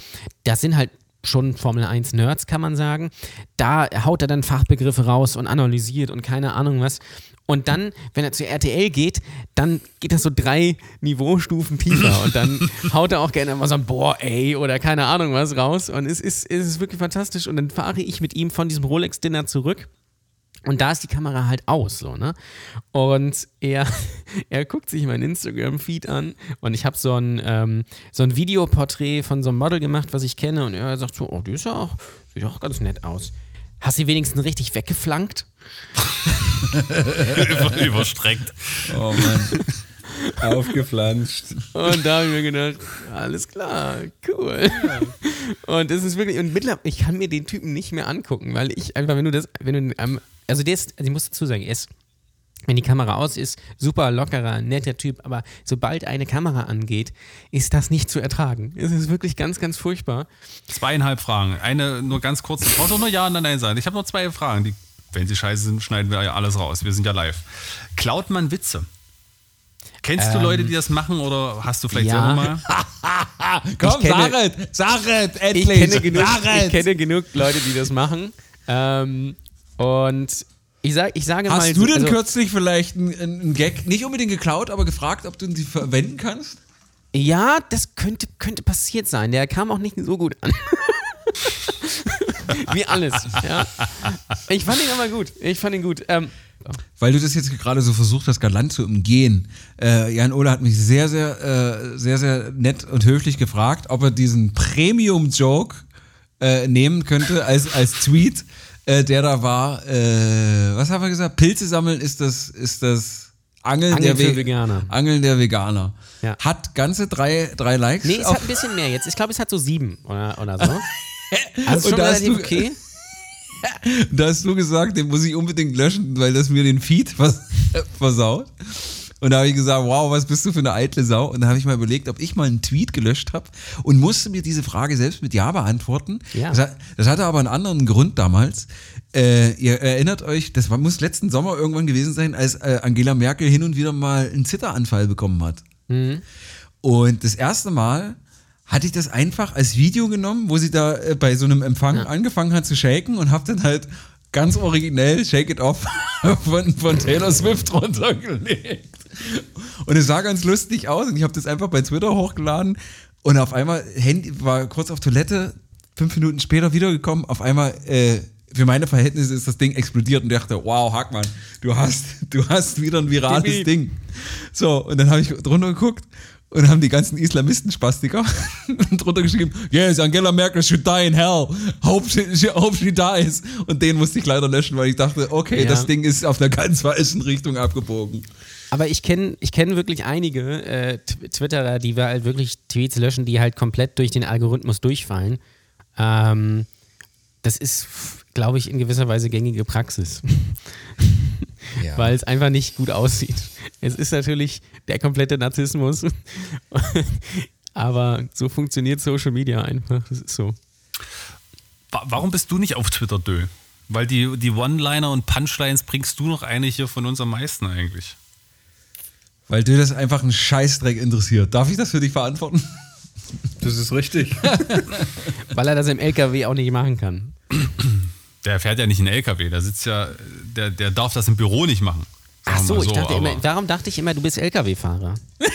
das sind halt schon Formel 1 Nerds, kann man sagen. Da haut er dann Fachbegriffe raus und analysiert und keine Ahnung was. Und dann, wenn er zu RTL geht, dann geht das so drei Niveaustufen tiefer und dann <laughs> haut er auch gerne mal so ein Boah, ey, oder keine Ahnung was raus. Und es ist, es ist wirklich fantastisch. Und dann fahre ich mit ihm von diesem Rolex-Dinner zurück. Und da ist die Kamera halt aus, so, ne? Und er, <laughs> er guckt sich meinen Instagram-Feed an und ich habe so ein, ähm, so ein Videoporträt von so einem Model gemacht, was ich kenne. Und er sagt so, oh, die ist ja auch, sieht auch ganz nett aus. Hast du wenigstens richtig weggeflankt? <laughs> <laughs> Über, überstreckt. Oh Mann. Aufgeflanscht. Und da habe ich mir gedacht, alles klar, cool. Und es ist wirklich, und mittlerweile, ich kann mir den Typen nicht mehr angucken, weil ich einfach, wenn du das, wenn du am also der ist, also ich muss dazu sagen, er ist, wenn die Kamera aus ist, super lockerer, netter Typ, aber sobald eine Kamera angeht, ist das nicht zu ertragen. Es ist wirklich ganz, ganz furchtbar. Zweieinhalb Fragen. Eine nur ganz kurz. Ich brauche doch nur Ja und Nein sagen. Ich habe nur zwei Fragen. Die, wenn sie scheiße sind, schneiden wir ja alles raus. Wir sind ja live. Klaut man Witze? Kennst du Leute, die das machen oder hast du vielleicht Ähm, ja. selber mal? <laughs> Komm, kenne- sag es, sag es, Ich endlich. kenne, genug, sag es. ich kenne genug Leute, die das machen. Ähm, und ich, sag, ich sage mal. Hast du denn also, kürzlich vielleicht einen, einen Gag, nicht unbedingt geklaut, aber gefragt, ob du ihn verwenden kannst? Ja, das könnte, könnte passiert sein. Der kam auch nicht so gut an. <laughs> <laughs> Wie alles. Ja. Ich fand ihn aber gut. Ich fand ihn gut. Ähm, Weil du das jetzt gerade so versucht hast, galant zu umgehen. Äh, Jan Ola hat mich sehr, sehr, äh, sehr, sehr nett und höflich gefragt, ob er diesen Premium-Joke äh, nehmen könnte als, als Tweet, äh, der da war. Äh, was haben wir gesagt? Pilze sammeln ist das, ist das Angeln, Angeln der Veganer. Angeln der Veganer. Ja. Hat ganze drei, drei Likes. nee, es hat ein bisschen mehr jetzt. Ich glaube, es hat so sieben oder, oder so. <laughs> <laughs> Also schon da hast relativ du- okay. <laughs> Da hast du gesagt, den muss ich unbedingt löschen, weil das mir den Feed <laughs> vers versaut. Und da habe ich gesagt, wow, was bist du für eine eitle Sau? Und da habe ich mal überlegt, ob ich mal einen Tweet gelöscht habe und musste mir diese Frage selbst mit Ja beantworten. Ja. Das, hat, das hatte aber einen anderen Grund damals. Äh, ihr erinnert euch, das war, muss letzten Sommer irgendwann gewesen sein, als äh, Angela Merkel hin und wieder mal einen Zitteranfall bekommen hat. Und das erste Mal hatte ich das einfach als Video genommen, wo sie da äh, bei so einem Empfang angefangen hat zu shaken und habe dann halt ganz originell Shake It Off <laughs> von, von Taylor Swift runtergelegt. Und es sah ganz lustig aus und ich habe das einfach bei Twitter hochgeladen und auf einmal Handy war kurz auf Toilette, fünf Minuten später wiedergekommen, auf einmal äh, für meine Verhältnisse ist das Ding explodiert und dachte, wow, Hackmann, du hast, du hast wieder ein virales. Ding. So, und dann habe ich drunter geguckt und haben die ganzen Islamisten-Spastiker <laughs> drunter geschrieben, yes, Angela Merkel should die in hell. Hope she, hope she dies. Und den musste ich leider löschen, weil ich dachte, okay, Ja. das Ding ist auf einer ganz falschen Richtung abgebogen. Aber ich kenne ich kenn wirklich einige äh, Tw- Twitterer, die wir halt wirklich Tweets löschen, die halt komplett durch den Algorithmus durchfallen. Ähm, das ist, glaube ich, in gewisser Weise gängige Praxis. <laughs> Ja. Weil es einfach nicht gut aussieht. Es ist natürlich der komplette Narzissmus. Aber so funktioniert Social Media einfach. Das ist so. Wa- Warum bist du nicht auf Twitter, Dö? Weil die, die One-Liner und Punchlines bringst du noch eine hier von uns am meisten eigentlich. Weil dir das einfach einen Scheißdreck interessiert. Darf ich das für dich verantworten? Das ist richtig. <laughs> Weil er das im LKW auch nicht machen kann. <clears throat> Der fährt ja nicht in LKW, der sitzt ja, der, der darf das im Büro nicht machen. Ach so, mal ich dachte immer, darum dachte ich immer, du bist LKW-Fahrer. <laughs>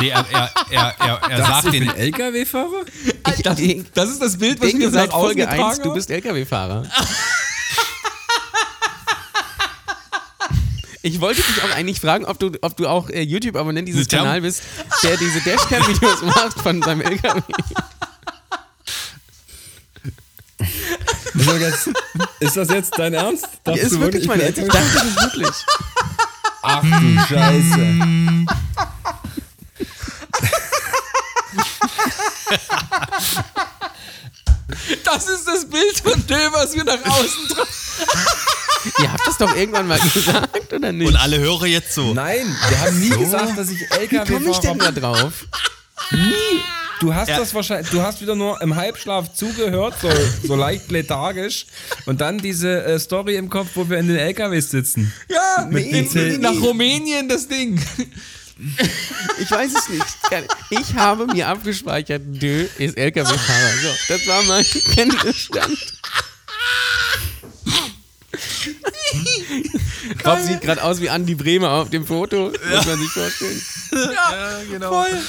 Nee, er, er, er, er, er sagt den. LKW-Fahrer? <laughs> Ich dachte, Das ist das Bild, was denke wir seit Folge 1, getragen du bist LKW-Fahrer. <laughs> Ich wollte dich auch eigentlich fragen, ob du, ob du auch äh, YouTube-Abonnent dieses Kanal bist, der diese Dashcam-Videos macht von seinem LKW. Ist das jetzt, ist das jetzt dein Ernst? Dachtest ist wirklich mein Ernst. bin Ich dachte das ist wirklich. Ach du Scheiße. Das ist das Bild von dem, was wir nach außen tragen. Ihr habt das doch irgendwann mal gesagt, oder nicht? Und alle höre jetzt so. Nein, wir haben nie gesagt, dass ich Wie komme ich denn LKW-Fahrer da drauf? Du hast das wahrscheinlich, du hast wieder nur im Halbschlaf zugehört, so, so leicht lethargisch. Und dann diese äh, Story im Kopf, wo wir in den LKWs sitzen. Ja, Mit in, PC. nach Rumänien das Ding. Ich weiß es nicht. Ich habe mir abgespeichert, Dö ist LKW-Fahrer. So, das war mein Kenntnisstand. Rob sieht gerade aus wie Andi Bremer auf dem Foto. Muss man sich vorstellen. Ja, genau. Voll.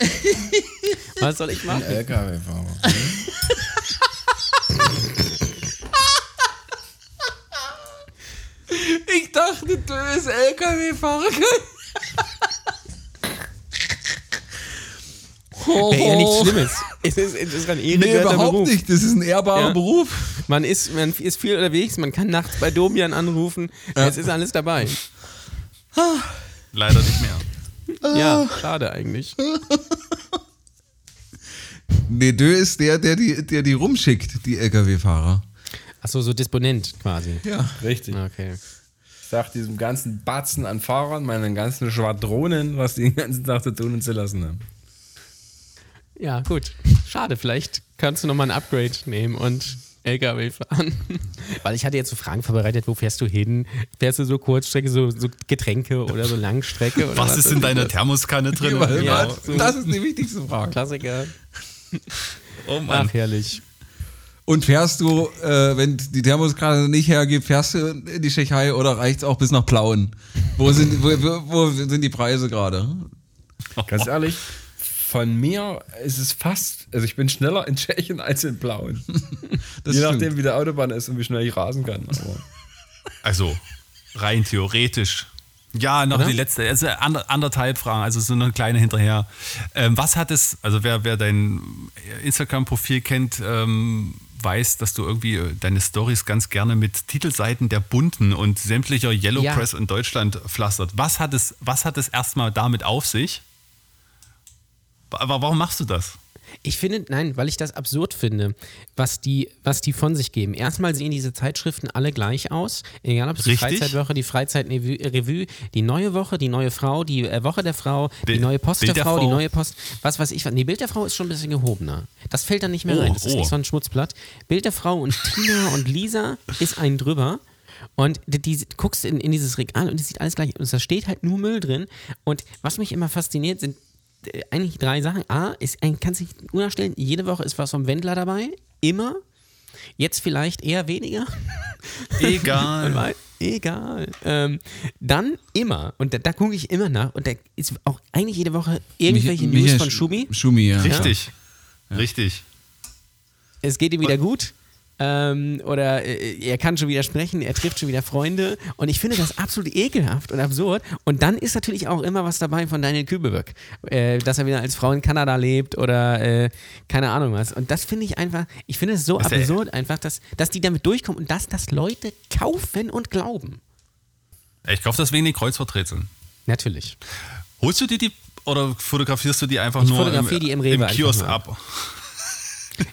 <laughs> Was soll ich machen? LKW-Fahrer. <laughs> Ich dachte, du bist LKW-Fahrer. Wäre ja nichts <laughs> Schlimmes. Es ist, es ist ein Nee, überhaupt Beruf. nicht. Das ist ein ehrbarer Ja. Beruf. Man ist, man ist viel unterwegs, man kann nachts bei Domian anrufen. Es ist alles dabei. Leider nicht mehr. Ja, schade eigentlich. <laughs> Nee, Dö ist der, der die, der die rumschickt, die LKW-Fahrer. Achso, so Disponent quasi. Ja. Richtig. Okay. Ich sag diesem ganzen Batzen an Fahrern, meinen ganzen Schwadronen, was die den ganzen Tag zu tun und zu lassen haben. Ja, gut. Schade, vielleicht kannst du nochmal ein Upgrade nehmen und LKW fahren. <laughs> Weil ich hatte jetzt so Fragen vorbereitet, wo fährst du hin? Fährst du so Kurzstrecke, so, so Getränke oder so Langstrecke? Oder Was ist in deiner Thermoskanne drin? Ja, Was? so Das ist die wichtigste Frage. Klassiker. <laughs> Oh Mann. Ach, herrlich. Und fährst du, äh, wenn die Thermoskanne nicht hergibt, fährst du in die Tschechei oder reicht's auch bis nach Plauen? Wo sind, wo, wo sind die Preise gerade? Ganz ehrlich, von mir ist es fast, also ich bin schneller in Tschechien als in Blauen. <laughs> Das Je stimmt. nachdem, wie der Autobahn ist und wie schnell ich rasen kann. Aber Also, rein theoretisch. Ja, noch Oder? die letzte, also ander, anderthalb Fragen, also so eine kleine hinterher. Ähm, was hat es, also wer, wer dein Instagram-Profil kennt, ähm, weiß, dass du irgendwie äh, deine Stories ganz gerne mit Titelseiten der Bunten und sämtlicher Yellow Ja. Press in Deutschland pflastert. Was hat es, was hat es erstmal damit auf sich? Aber warum machst du das? Ich finde, nein, weil ich das absurd finde, was die, was die von sich geben. Erstmal sehen diese Zeitschriften alle gleich aus. Egal ob es die. Freizeitwoche, die Freizeitrevue, die neue Woche, die neue Frau, die äh, Woche der Frau, die Bild- neue Post der Frau, die neue Post. Was weiß ich. Nee, Bild der Frau ist schon ein bisschen gehobener. Das fällt dann nicht mehr Oh, rein. Das ist oh. nicht so ein Schmutzblatt. Bild der Frau und Tina <laughs> und Lisa ist ein drüber. Und die, die guckst in, in dieses Regal und es sieht alles gleich aus. Da steht halt nur Müll drin. Und was mich immer fasziniert, sind eigentlich drei Sachen. A, ist ein, kannst dich unerstellen, jede Woche ist was vom Wendler dabei. Immer. Jetzt vielleicht eher weniger. <laughs> Egal. Egal. Ähm, dann immer. Und da, da gucke ich immer nach. Und da ist auch eigentlich jede Woche irgendwelche Mich- News Michael von Sch- Schumi. Schumi, ja. Richtig. Richtig. Es geht ihm wieder gut. Ähm, oder äh, er kann schon wieder sprechen, er trifft schon wieder Freunde. Und ich finde das absolut ekelhaft und absurd. Und dann ist natürlich auch immer was dabei von Daniel Kübelberg, äh, dass er wieder als Frau in Kanada lebt oder äh, keine Ahnung was. Und das finde ich einfach, ich finde es so der- absurd einfach, dass, dass die damit durchkommen und dass das Leute kaufen und glauben. Ich kaufe das wegen den Kreuzworträtseln. Natürlich. Holst du dir die oder fotografierst du die einfach Ich nur fotografiere die im Rewe einfach Kiosk ab?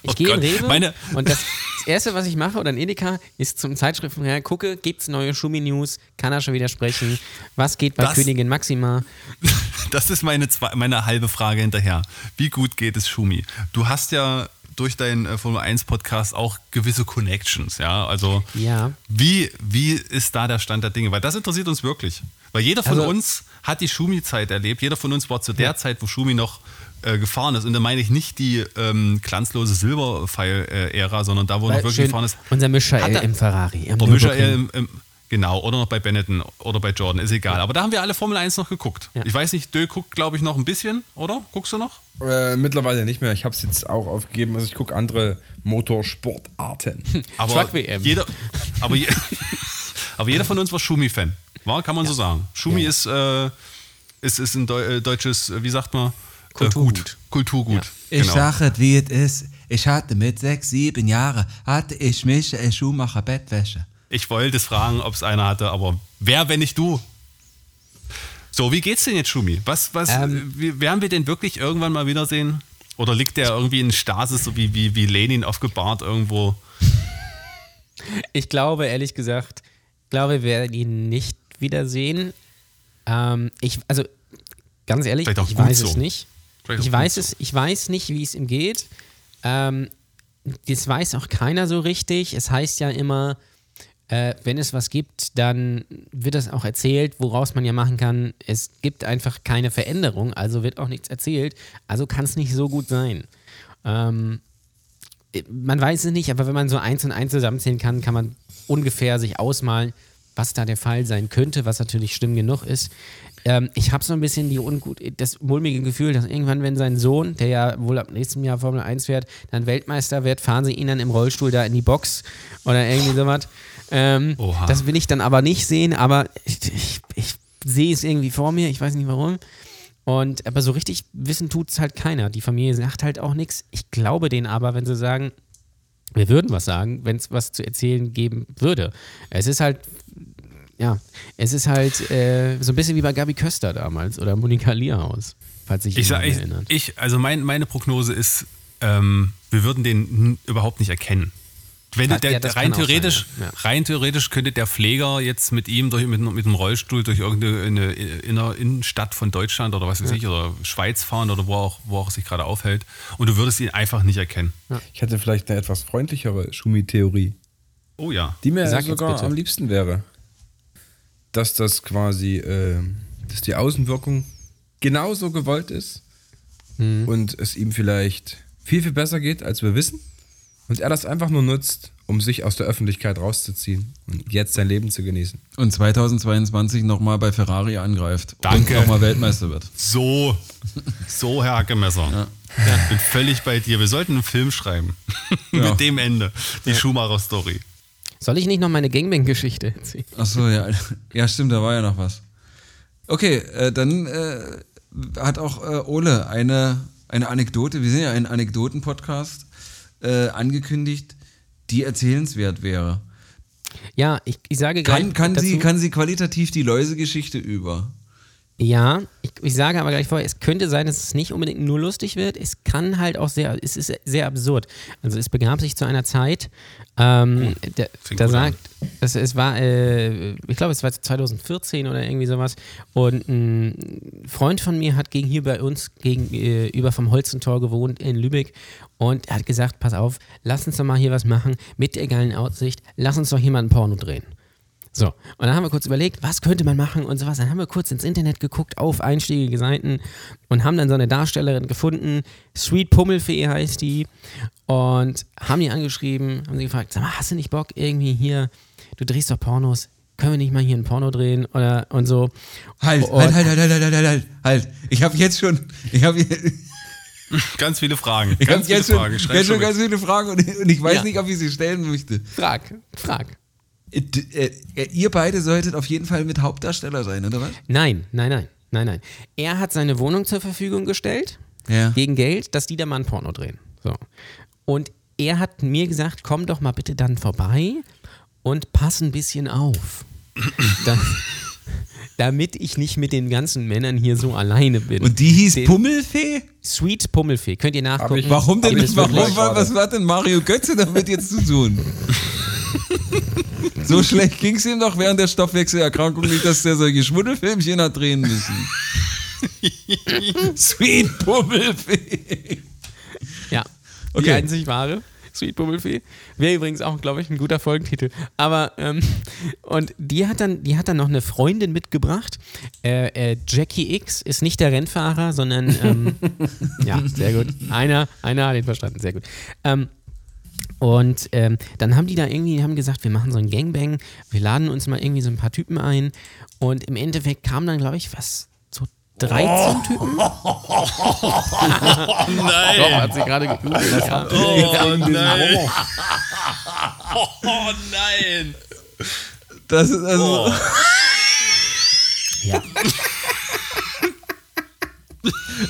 Ich Oh gehe in Rewe meine- und das, das Erste, was ich mache, oder in Edeka, ist zum Zeitschriften her, gucke, gibt es neue Schumi-News, kann er schon wieder sprechen, was geht bei Das- Königin Maxima? <laughs> Das ist meine, zwei, meine halbe Frage hinterher. Wie gut geht es Schumi? Du hast ja durch deinen äh, Formel 1 Podcast auch gewisse Connections, ja? Also Ja. wie, wie ist da der Stand der Dinge? Weil das interessiert uns wirklich. Weil jeder von Also- uns hat die Schumi-Zeit erlebt. Jeder von uns war zu der Zeit, wo Schumi noch äh, gefahren ist. Und da meine ich nicht die ähm, glanzlose Silberpfeil-Ära, sondern da, wo noch Weil wirklich schön, gefahren ist. unser Michael er- im Ferrari. Im Oder Michael im, im, genau, oder noch bei Benetton oder bei Jordan, ist egal. Aber da haben wir alle Formel 1 noch geguckt. Ja. Ich weiß nicht, Dö guckt, glaube ich, noch ein bisschen, oder? Guckst du noch? äh, mittlerweile nicht mehr. Ich habe es jetzt auch aufgegeben. Also ich gucke andere Motorsportarten. <laughs> Aber Truck-WM. jeder, aber, je, <laughs> aber jeder von uns war Schumi-Fan. War, kann man so sagen. Schumi ist, äh, ist, ist ein Deu äh, deutsches, äh, wie sagt man? Äh, Kulturgut. Gut. Kulturgut. Ich genau. sag es, wie es ist. Ich hatte mit sechs, sieben Jahren, hatte ich Michael Schumacher Bettwäsche. Ich wollte es fragen, ob es einer hatte, aber wer, wenn nicht du? So, wie geht's denn jetzt, Schumi? Was, was, Ähm. wie, werden wir den wirklich irgendwann mal wiedersehen? Oder liegt der irgendwie in Stasis, so wie, wie, wie Lenin aufgebahrt irgendwo? Ich glaube, ehrlich gesagt, glaube, wir werden ihn nicht wiedersehen. Ähm, ich, also, ganz ehrlich, ich weiß so. es nicht. Vielleicht Ich weiß so. es, ich weiß nicht, wie es ihm geht. Ähm, das weiß auch keiner so richtig. Es heißt ja immer, äh, wenn es was gibt, dann wird das auch erzählt, woraus man ja machen kann, es gibt einfach keine Veränderung, also wird auch nichts erzählt, also kann es nicht so gut sein. Ähm, man weiß es nicht, aber wenn man so eins und eins zusammenzählen kann, kann man ungefähr sich ausmalen, was da der Fall sein könnte, was natürlich schlimm genug ist. Ähm, ich habe so ein bisschen die ungut, das mulmige Gefühl, dass irgendwann, wenn sein Sohn, der ja wohl ab nächstem Jahr Formel 1 fährt, dann Weltmeister wird, fahren sie ihn dann im Rollstuhl da in die Box oder irgendwie sowas. Ähm, Oha. das will ich dann aber nicht sehen, aber ich, ich, ich sehe es irgendwie vor mir, ich weiß nicht warum. Und aber so richtig wissen tut es halt keiner. Die Familie sagt halt auch nichts. Ich glaube denen aber, wenn sie sagen, wir würden was sagen, wenn es was zu erzählen geben würde. Es ist halt, ja, es ist halt äh, so ein bisschen wie bei Gabi Köster damals oder Monika Lierhaus, falls sich Ich jemand sag, ich, erinnert. ich, also mein, meine Prognose ist, ähm, wir würden den überhaupt nicht erkennen. Wenn Ja, der, das rein theoretisch, sein, ja. rein theoretisch könnte der Pfleger jetzt mit ihm durch, mit, mit einem Rollstuhl durch irgendeine eine, inner Innenstadt von Deutschland oder was weiß ich oder Schweiz fahren oder wo auch, wo auch sich gerade aufhält und du würdest ihn einfach nicht erkennen. Ich hätte vielleicht eine etwas freundlichere Schumi-Theorie, Oh ja. die mir Sag sogar am liebsten wäre. Dass das quasi, äh, dass die Außenwirkung genauso gewollt ist Hm. und es ihm vielleicht viel, viel besser geht, als wir wissen. Und er das einfach nur nutzt, um sich aus der Öffentlichkeit rauszuziehen und jetzt sein Leben zu genießen. Und 2022 nochmal bei Ferrari angreift. Danke. Und nochmal Weltmeister wird. So, so Herr Hackemesser. Ich bin völlig bei dir. Wir sollten einen Film schreiben. Ja. <laughs> mit dem Ende. Die Schumacher-Story. Soll ich nicht noch meine Gangbang-Geschichte erzählen? Achso, ja. Ja, stimmt, da war ja noch was. Okay, äh, dann äh, hat auch äh, Ole eine, eine Anekdote, wir sind ja ein Anekdoten-Podcast, äh, angekündigt, die erzählenswert wäre. Ja, ich, ich sage gleich Kann, kann, dazu, sie, kann sie qualitativ die Läuse-Geschichte über? Ja, ich, ich sage aber gleich vorher, es könnte sein, dass es nicht unbedingt nur lustig wird. Es kann halt auch sehr, es ist sehr absurd. Also es begab sich zu einer Zeit, ähm, der, fängt da sagt, es, es war, äh, ich glaube, es war 2014 oder irgendwie sowas. Und ein Freund von mir hat gegen hier bei uns gegenüber vom Holzentor gewohnt in Lübeck und er hat gesagt, pass auf, lass uns doch mal hier was machen mit der geilen Aussicht, lass uns doch hier mal ein Porno drehen. So, und dann haben wir kurz überlegt, was könnte man machen und sowas. Dann haben wir kurz ins Internet geguckt, auf einschlägige Seiten und haben dann so eine Darstellerin gefunden. Sweet Pummelfee heißt die. Und haben die angeschrieben, haben sie gefragt, sag mal, hast du nicht Bock irgendwie hier, du drehst doch Pornos, können wir nicht mal hier ein Porno drehen oder und so. Halt, Und- halt, halt, halt, halt, halt, halt, halt, halt. Ich habe jetzt schon, ich habe <laughs> Ganz viele Fragen. ich Ganz viele jetzt schon, Fragen. Schreib jetzt schon schon ganz viele Fragen und, und ich weiß Ja. nicht, ob ich sie stellen möchte. Frag, frag. Äh, äh, ihr beide solltet auf jeden Fall mit Hauptdarsteller sein, oder was? Nein, nein, nein, nein, nein. Er hat seine Wohnung zur Verfügung gestellt. Ja. gegen Geld, dass die da mal ein Porno drehen. So. Und er hat mir gesagt, komm doch mal bitte dann vorbei und pass ein bisschen auf. <clears throat> da, damit ich nicht mit den ganzen Männern hier so alleine bin. Und die hieß Den- Pummelfee? Sweet Pummelfee. Könnt ihr nachgucken. ich- Warum denn? Das Warum, was hat denn Mario Götze damit jetzt zu tun? <laughs> so schlecht ging es ihm doch während der Stoffwechselerkrankung nicht, dass der solche Schmuddelfilmchen hat drehen müssen. <laughs> Sweet Pummelfee. Ja. Die Okay. einzig wahre. Sweet Bummelfee. Wäre übrigens auch, glaube ich, ein guter Folgentitel. Aber, ähm, und die hat dann, die hat dann noch eine Freundin mitgebracht. Äh, äh, Jackie X ist nicht der Rennfahrer, sondern, ähm, <laughs> ja, sehr gut. Einer, einer hat ihn verstanden, sehr gut. Ähm, und ähm, dann haben die da irgendwie, haben gesagt, wir machen so ein Gangbang, wir laden uns mal irgendwie so ein paar Typen ein. Und im Endeffekt kamen dann, glaube ich, was, so 13 Typen? <laughs> Nein. Doch, hat sie gerade gegoogelt. Ja. Oh nein. <laughs> Oh nein. Das ist also. ja.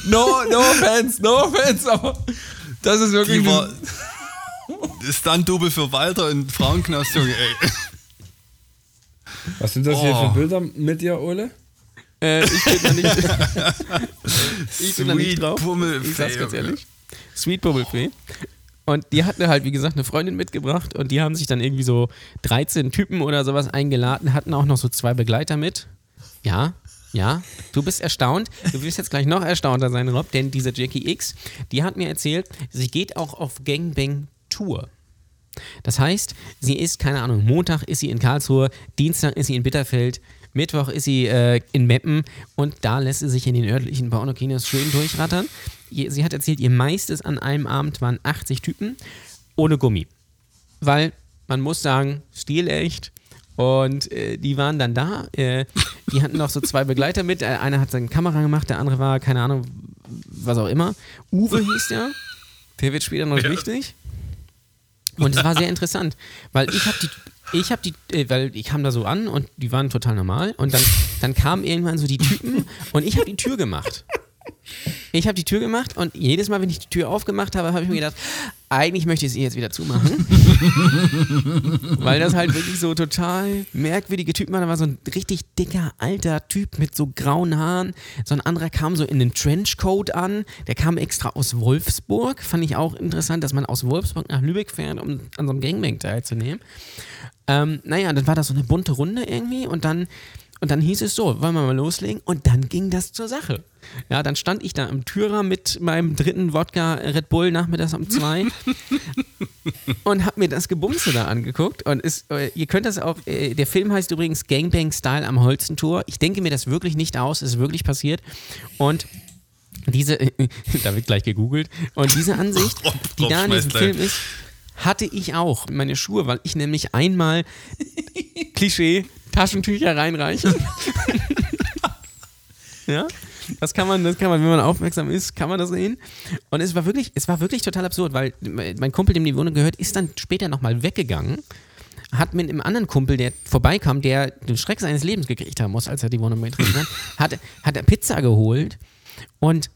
No, no offense, no offense, aber das ist wirklich. Die war Stunt-Double für Walter in Frauenknast, Junge, ey. Was sind das hier Oh. für Bilder mit dir, Ole? Äh, ich bin da nicht, <laughs> ich bin da nicht Sweet drauf. Pummelfee, Ich sag's ganz ehrlich. Sweet Bummelfee. Und die hatten halt, wie gesagt, eine Freundin mitgebracht und die haben sich dann irgendwie so 13 Typen oder sowas eingeladen, hatten auch noch so zwei Begleiter mit. Ja, ja, du bist erstaunt. Du wirst jetzt gleich noch erstaunter sein, Rob, denn diese Jackie X, die hat mir erzählt, sie geht auch auf Gangbang-Tour. Das heißt, sie ist, keine Ahnung, Montag ist sie in Karlsruhe, Dienstag ist sie in Bitterfeld, Mittwoch ist sie äh, in Meppen und da lässt sie sich in den örtlichen Pornokinos schön durchrattern. Sie hat erzählt, ihr meistes an einem Abend waren 80 Typen ohne Gummi. Weil man muss sagen, stilecht. Und äh, die waren dann da. Äh, die hatten noch so zwei Begleiter mit. Äh, einer hat seine Kamera gemacht, der andere war, keine Ahnung, was auch immer. Uwe hieß der. Der wird später noch wichtig. Und es war sehr interessant, weil ich habe die, ich habe die, äh, weil ich kam da so an und die waren total normal und dann, dann kamen irgendwann so die Typen und ich habe die Tür gemacht. Ich habe die Tür gemacht und jedes Mal, wenn ich die Tür aufgemacht habe, habe ich mir gedacht, eigentlich möchte ich es jetzt wieder zumachen. <laughs> weil das halt wirklich so total merkwürdige Typen waren. Da war so ein richtig dicker, alter Typ mit so grauen Haaren. So ein anderer kam so in den Trenchcoat an. Der kam extra aus Wolfsburg. Fand ich auch interessant, dass man aus Wolfsburg nach Lübeck fährt, um an so einem Gangbang teilzunehmen. Ähm, naja, dann war das so eine bunte Runde irgendwie und dann, und dann hieß es so, wollen wir mal loslegen? Und dann ging das zur Sache. Ja, dann stand ich da im Türer mit meinem dritten Wodka Red Bull nachmittags um zwei <laughs> und hab mir das Gebumse da angeguckt. Und ist, äh, ihr könnt das auch, äh, der Film heißt übrigens Gangbang Style am Holzentor. Ich denke mir das wirklich nicht aus, es ist wirklich passiert. Und diese, da wird gleich gegoogelt, und diese Ansicht, <laughs> die da in diesem Film ist, hatte ich auch. Meine Schuhe, weil ich nämlich einmal <laughs> Klischee Taschentücher reinreiche. <laughs> ja, das kann man, das kann man, wenn man aufmerksam ist, kann man das sehen. Und es war wirklich, es war wirklich total absurd, weil mein Kumpel, dem die Wohnung gehört, ist dann später nochmal weggegangen. Hat mit einem anderen Kumpel, der vorbeikam, der den Schreck seines Lebens gekriegt haben muss, als er die Wohnung betreten hat, <laughs> hat, hat er Pizza geholt und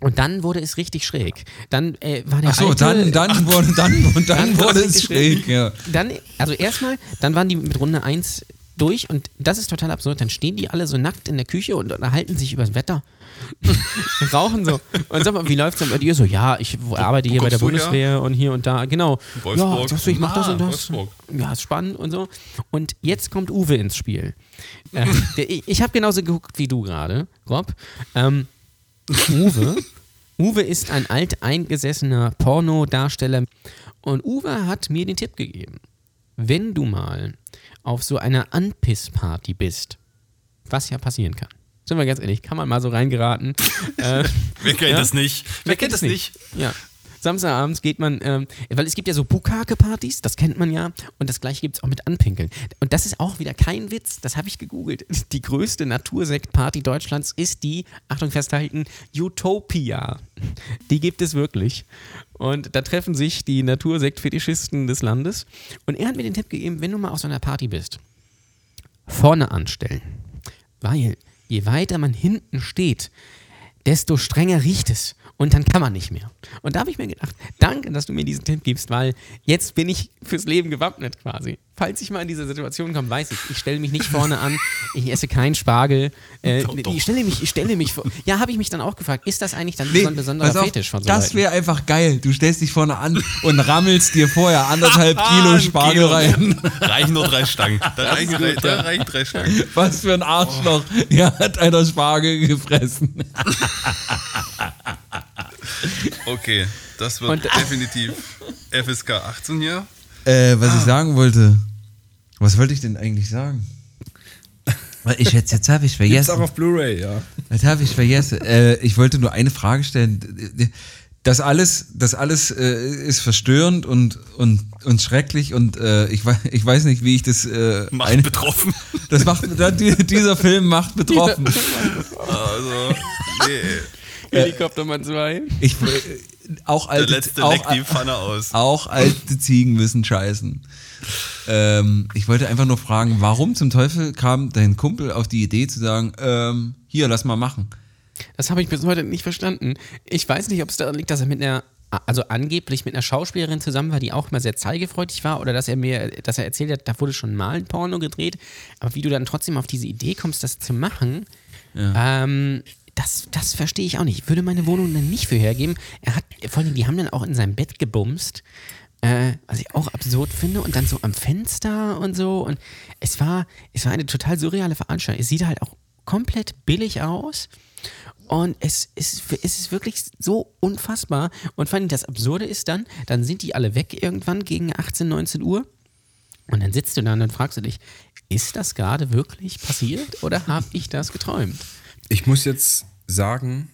und dann wurde es richtig schräg. Dann äh, war der Ach so, alte, dann, dann <laughs> wurde, dann, und dann Dann wurde es richtig schräg, ja. dann, also erstmal, dann waren die mit Runde 1 durch und das ist total absurd. Dann stehen die alle so nackt in der Küche und unterhalten sich über das Wetter. <laughs> Rauchen so. Und sag mal, wie läuft's denn bei dir so? Ja, ich arbeite hier bei der du her? Bundeswehr und hier und da. Genau. Wolfsburg. Ja, sagst du, ich mach das Ah, und das. Wolfsburg. Ja, ist spannend und so. Und jetzt kommt Uwe ins Spiel. Äh, ich ich habe genauso geguckt wie du gerade, Rob. Ähm, Uwe. <laughs> Uwe ist ein alteingesessener Pornodarsteller und Uwe hat mir den Tipp gegeben. Wenn du mal auf so einer Anpiss-Party bist, was ja passieren kann. Sind wir ganz ehrlich, kann man mal so reingeraten. <laughs> äh, Wer kennt Ja? das nicht? Wer, kennt das nicht? Ja. Samstagabends geht man, ähm, weil es gibt ja so Bukake-Partys, das kennt man ja, und das gleiche gibt es auch mit Anpinkeln. Und das ist auch wieder kein Witz, das habe ich gegoogelt. <laughs> Die größte Natursekt-Party Deutschlands ist die, Achtung festhalten, Utopia. Die gibt es wirklich. Und da treffen sich die Natursekt-Fetischisten des Landes. Und er hat mir den Tipp gegeben, wenn du mal auf so einer Party bist, vorne anstellen. Weil je weiter man hinten steht, desto strenger riecht es. Und dann kann man nicht mehr. Und da habe ich mir gedacht, danke, dass du mir diesen Tipp gibst, weil jetzt bin ich fürs Leben gewappnet quasi. Falls ich mal in diese Situation komme, weiß ich, ich stelle mich nicht vorne an, ich esse keinen Spargel. Äh, Doch, doch. Ich stelle mich, ich stelle mich vor. Ja, habe ich mich dann auch gefragt, ist das eigentlich dann Nee, so ein besonderer auf, Fetisch von so das wäre einfach geil. Du stellst dich vorne an und rammelst dir vorher anderthalb Kilo <laughs> Spargel Kilo. rein. Reichen nur drei Stangen. Da reichen, drei, da reichen drei Stangen. Was für ein Arschloch. Ja, hat einer Spargel gefressen. Okay, das wird Und- definitiv FSK 18 hier. Äh, was ich sagen wollte. Was wollte ich denn eigentlich sagen? Ich jetzt, jetzt habe ich Gibt's auch vergessen. auf Blu-ray, ja. Das habe ich vergessen. Äh, ich wollte nur eine Frage stellen. Das alles, das alles äh, ist verstörend und, und, und schrecklich und äh, ich, weiß, ich weiß nicht, wie ich das. Äh, Macht betroffen. das macht, dieser Film macht betroffen. <laughs> Also, nee. Helikoptermann 2. Ich, auch Der alte, letzte auch, die Pfanne aus. <laughs> auch alte Ziegen müssen scheißen. Ähm, ich wollte einfach nur fragen, warum zum Teufel kam dein Kumpel auf die Idee zu sagen, ähm, hier, lass mal machen. Das habe ich bis heute nicht verstanden. Ich weiß nicht, ob es daran liegt, dass er mit einer, also angeblich mit einer Schauspielerin zusammen war, die auch immer sehr zeigefreudig war, oder dass er mir, dass er erzählt hat, da wurde schon mal ein Porno gedreht. Aber wie du dann trotzdem auf diese Idee kommst, das zu machen, ähm, das, das verstehe ich auch nicht. Ich würde meine Wohnung dann nicht für hergeben. Er hat, vor allem, die haben dann auch in seinem Bett gebumst. Äh, was ich auch absurd finde und dann so am Fenster und so und es war, es war eine total surreale Veranstaltung. Es sieht halt auch komplett billig aus und es ist, es ist wirklich so unfassbar. Und vor allem das Absurde ist dann, dann sind die alle weg irgendwann gegen 18, 19 Uhr. Und dann sitzt du da und dann fragst du dich, ist das gerade wirklich passiert oder habe ich das geträumt? Ich muss jetzt sagen,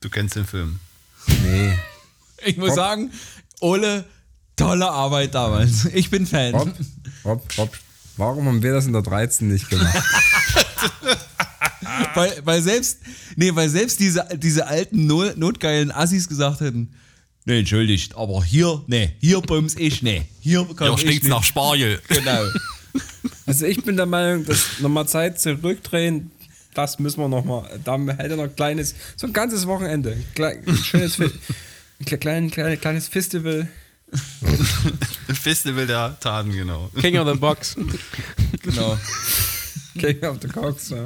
Du kennst den Film. nee. Ich muss sagen, Ole, tolle Arbeit damals. Ich bin Fan. Rob, Rob, Rob, warum haben wir das in der 13 nicht gemacht? <laughs> Weil, weil selbst, nee, weil selbst diese, diese alten no, notgeilen Assis gesagt hätten, nee, entschuldigt, aber hier, nee, hier bums ich, nee, hier kann Ja, ich stinkt's nicht. nach Spargel. Genau. Also ich bin der Meinung, dass nochmal Zeit zurückdrehen, das müssen wir nochmal, da hätte noch ein kleines, so ein ganzes Wochenende, ein schönes, klein, klein, kleines Festival. <laughs> Festival der Taten, genau. King of the Box. Genau. King of the Cox, ja.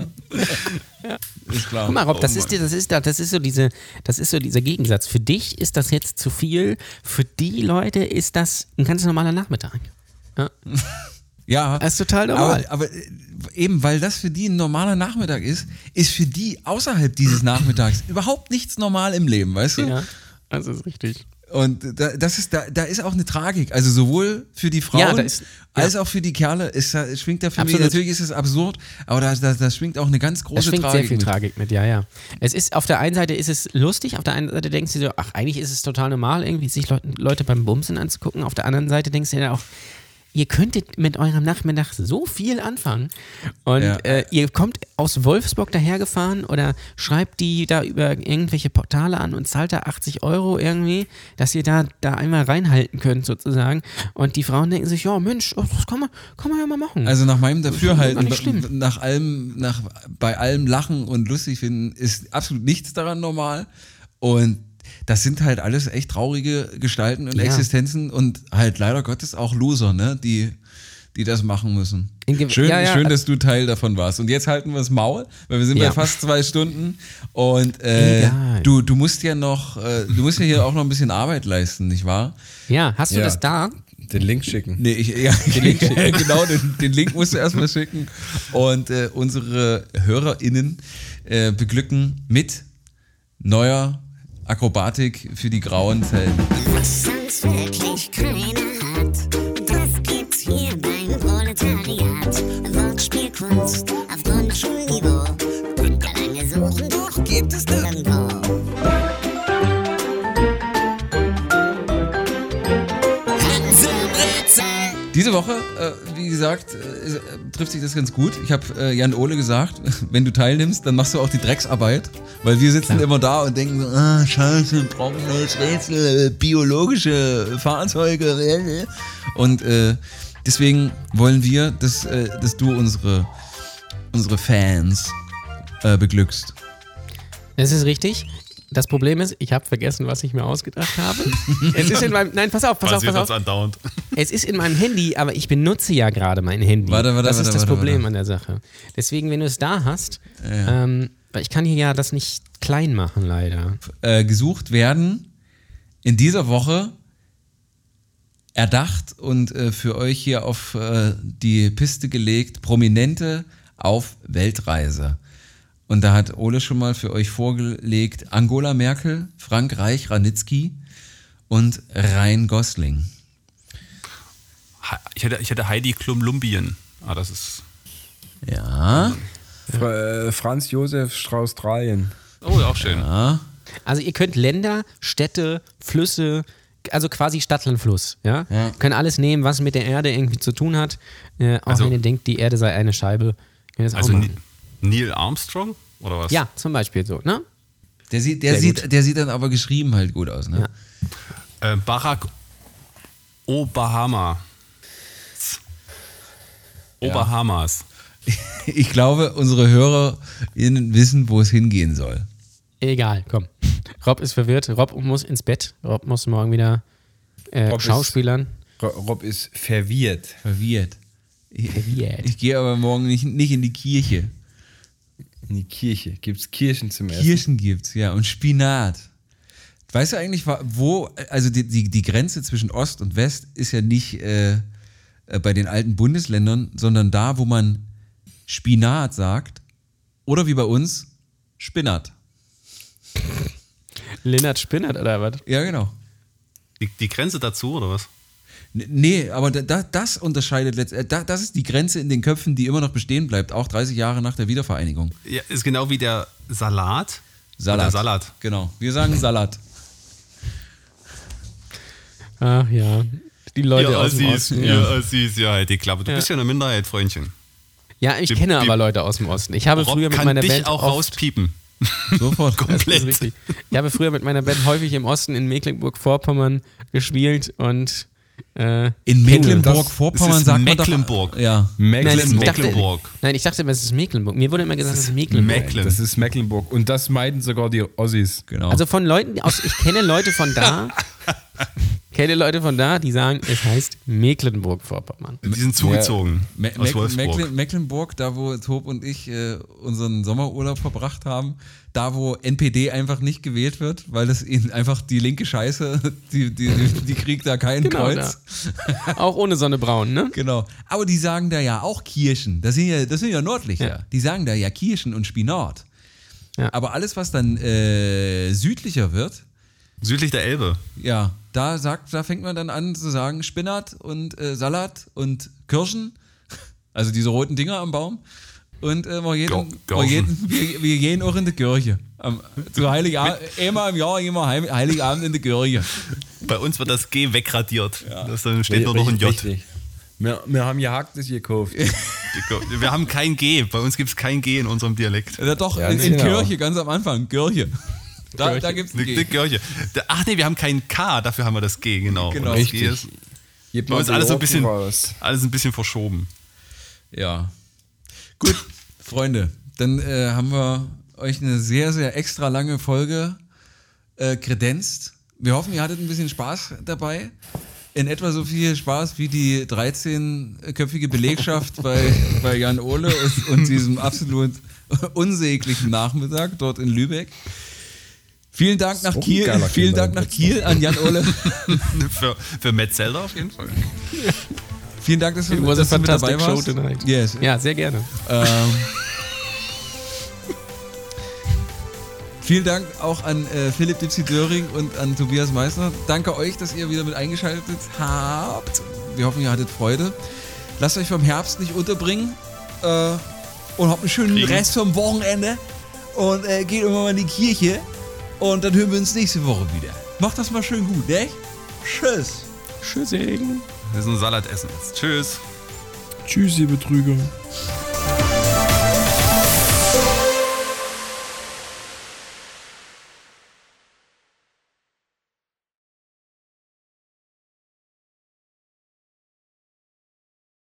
Ist klar. Guck mal, Rob, das Oh ist, das ist da, das ist so diese, das ist so dieser Gegensatz. Für dich ist das jetzt zu viel, für die Leute ist das ein ganz normaler Nachmittag. Ja, <laughs> Das ist total normal. aber, aber äh, eben, weil das für die ein normaler Nachmittag ist, ist für die außerhalb dieses Nachmittags <laughs> überhaupt nichts normal im Leben, weißt du? Ja, das ist richtig. Und da, das ist, da, da ist auch eine Tragik. Also sowohl für die Frauen Ja, da ist- ja. als auch für die Kerle ist, da- schwingt da für mich, Absolut. natürlich ist es absurd, aber da, da, da schwingt auch eine ganz große schwingt Tragik. sehr viel mit. Tragik mit, ja, ja. Es ist, auf der einen Seite ist es lustig, auf der einen Seite denkst du so, ach, eigentlich ist es total normal, irgendwie sich Leute, Leute beim Bumsen anzugucken. Auf der anderen Seite denkst du dir auch, ihr könntet mit eurem Nachmittag so viel anfangen. Und Ja. äh, ihr kommt aus Wolfsburg dahergefahren oder schreibt die da über irgendwelche Portale an und zahlt da 80 Euro irgendwie, dass ihr da, da einmal reinhalten könnt sozusagen. Und die Frauen denken sich, ja Mensch, oh, das kann man, kann man ja mal machen. Also nach meinem Dafürhalten, nach allem, nach, bei allem Lachen und lustig finden, ist absolut nichts daran normal. Und das sind halt alles echt traurige Gestalten und Ja. Existenzen und halt leider Gottes auch Loser, ne, die, die das machen müssen. Schön, ja, ja. schön, dass du Teil davon warst. Und jetzt halten wir das Maul, weil wir sind Ja. bei fast zwei Stunden. Und äh, du, du musst ja noch, äh, du musst ja hier auch noch ein bisschen Arbeit leisten, nicht wahr? ja, hast du Ja. das da? Den Link schicken. Nee, ich, ja, den Link <laughs> genau, den, den Link musst du erstmal schicken. Und äh, unsere HörerInnen äh, beglücken mit neuer Akrobatik für die grauen Zellen. Was sonst wirklich keiner hat, das gibt's hier beim Proletariat. Wortspielkunst auf Grundschulniveau. Könnt ihr lange suchen, doch gibt es nirgendwo. Diese Woche, äh, wie gesagt, äh, trifft sich das ganz gut. Ich habe äh, Jan Ole gesagt, <laughs> wenn du teilnimmst, dann machst du auch die Drecksarbeit. Weil wir sitzen immer da und denken so, ah, scheiße, trockenes Rätsel, äh, biologische Fahrzeuge. äh, äh. Und äh, deswegen wollen wir, dass, äh, dass du unsere, unsere Fans äh, beglückst. Das ist richtig. Das Problem ist, ich habe vergessen, was ich mir ausgedacht habe. <laughs> es ist in meinem. Nein, pass auf, pass auf, pass auf. andauernd. Es ist in meinem Handy, aber ich benutze ja gerade mein Handy. Warte, warte, das ist warte, das warte, Problem warte. an der Sache. Deswegen, wenn du es da hast, ähm, weil ich kann hier ja das nicht klein machen, leider. äh, gesucht werden in dieser Woche erdacht und äh, für euch hier auf äh, die Piste gelegt, Prominente auf Weltreise. Und da hat Ole schon mal für euch vorgelegt Angola Merkel, Frank Reich Ranitzky und Rhein Gosling. Ich hätte, ich hätte Heidi Klum Lumbien. Ah, das ist. Ja, Fra äh, Franz Josef Strauß-Dreien. Oh, auch schön. ja. Also ihr könnt Länder, Städte, Flüsse, also quasi Stadtlandfluss, ja? Ja. Könnt alles nehmen, was mit der Erde irgendwie zu tun hat. Äh, auch Also- wenn ihr denkt, die Erde sei eine Scheibe. Könnt ihr das Also auch Ni- machen. Neil Armstrong? Oder was? Ja, zum Beispiel so, ne? Der sieht, der Sehr sieht, der sieht dann aber geschrieben halt gut aus, ne? Ja. Äh, Barack Obama. Obahamas. <laughs> Ich glaube, unsere HörerInnen wissen, wo es hingehen soll. Egal, komm. Rob ist verwirrt. Rob muss ins Bett. Rob muss morgen wieder äh, Rob ist- Schauspielern. Ro- Rob ist verwirrt. Verwirrt. Ich, Verwirrt. ich gehe aber morgen nicht, nicht in die Kirche. In die Kirche. Gibt es Kirchen zum Essen? Kirschen gibt's, ja, und Spinat. Weißt du eigentlich, wo, also die, die, die Grenze zwischen Ost und West ist ja nicht äh, äh, bei den alten Bundesländern, sondern da, wo man Spinat sagt, oder wie bei uns, Spinat. Lennart Spinnert oder was? Ja, genau. Die, die Grenze dazu, oder was? Nee, aber da, da, das unterscheidet letztendlich, da, das ist die Grenze in den Köpfen, die immer noch bestehen bleibt, auch 30 Jahre nach der Wiedervereinigung. Ja, ist genau wie der Salat. Salat. Oder Salat. Genau. Wir sagen Salat. Ach ja. Die Leute ihr aus dem Osten. ihr Ja. Ossis, ja, halt die Klappe. Du Ja. bist ja eine Minderheit, Freundchen. ja, ich Die- kenne die- aber Leute aus dem Osten. Ich habe Rob früher mit kann meiner dich Band auch rauspiepen. <laughs> Sofort. <laughs> Das ist Komplett. richtig. Ich habe früher mit meiner Band häufig im Osten in Mecklenburg-Vorpommern gespielt und Äh, In Mecklenburg-Vorpommern sagt man Mecklenburg. Doch, ja. nein, das- ich dachte, Mecklenburg. nein, ich dachte, es ist Mecklenburg. Mir wurde immer gesagt, es ist Mecklenburg. Mecklen. Das ist Mecklenburg. Und das meiden sogar die Ossis. Genau. Also von Leuten aus, ich kenne Leute von da, <laughs> kenne Leute von da, die sagen, es heißt Mecklenburg-Vorpommern. Die sind zugezogen Me aus Meck Wolfsburg. Mecklen Mecklenburg, da wo Tob und ich äh, unseren Sommerurlaub verbracht haben, da wo NPD einfach nicht gewählt wird, weil das ihnen einfach die linke Scheiße, <laughs> die, die, die, die kriegt da kein Genau, Kreuz. Auch ohne Sonne braun, ne? Genau. Aber die sagen da ja auch Kirschen. Das sind ja, das sind ja Nordlicher. Ja. Die sagen da ja Kirschen und Spinat. Ja. Aber alles, was dann äh, südlicher wird, Südlich der Elbe. ja, da sagt, da fängt man dann an zu sagen Spinat und äh, Salat und Kirschen, <laughs> also diese roten Dinger am Baum. Und äh, wir, gehen, Gir- wir, gehen, wir, wir gehen auch in die Kirche. Am, zu Heiligabend, einmal im Jahr gehen wir Heim- Heiligabend in die Kirche. <laughs> Bei uns wird das G wegradiert. Das dann steht nur noch ein J. Richtig. Wir, wir haben gehacktes gekauft. <laughs> Wir haben kein G. Bei uns gibt es kein G in unserem Dialekt. Ja, doch, Ja, in, in genau. Kirche, ganz am Anfang, Kirche. Da, da gibt es Eine, eine Kirche. Da- Ach nee, wir haben kein K, dafür haben wir das G, genau. Genau. Und das G Richtig. ist Gebt mal alles so ein bisschen, raus. alles ein bisschen verschoben. Ja. Gut, Freunde, dann äh, haben wir euch eine sehr, sehr extra lange Folge äh, kredenzt. Wir hoffen, ihr hattet ein bisschen Spaß dabei. In etwa so viel Spaß wie die 13-köpfige Belegschaft <laughs> bei, bei Jan Ole und, und diesem absolut unsäglichen Nachmittag dort in Lübeck. Vielen Dank nach Kiel. Vielen Dank nach Kiel an Jan Ole. <laughs> für, für Metzelder auf jeden Fall. Vielen Dank, dass du, dass du mit dabei show warst. tonight. Yes. Ja, sehr gerne. Ähm, vielen Dank auch an äh, Philipp Dipsy Döring und an Tobias Meissner. Danke euch, dass ihr wieder mit eingeschaltet habt. Wir hoffen, ihr hattet Freude. Lasst euch vom Herbst nicht unterbringen äh, und habt einen schönen Kriegen. Rest vom Wochenende und äh, geht immer mal in die Kirche und dann hören wir uns nächste Woche wieder. Macht das mal schön gut, ne? Tschüss. Tschüssing. Wir sind Salat essen jetzt. Tschüss. Tschüss, ihr Betrüger.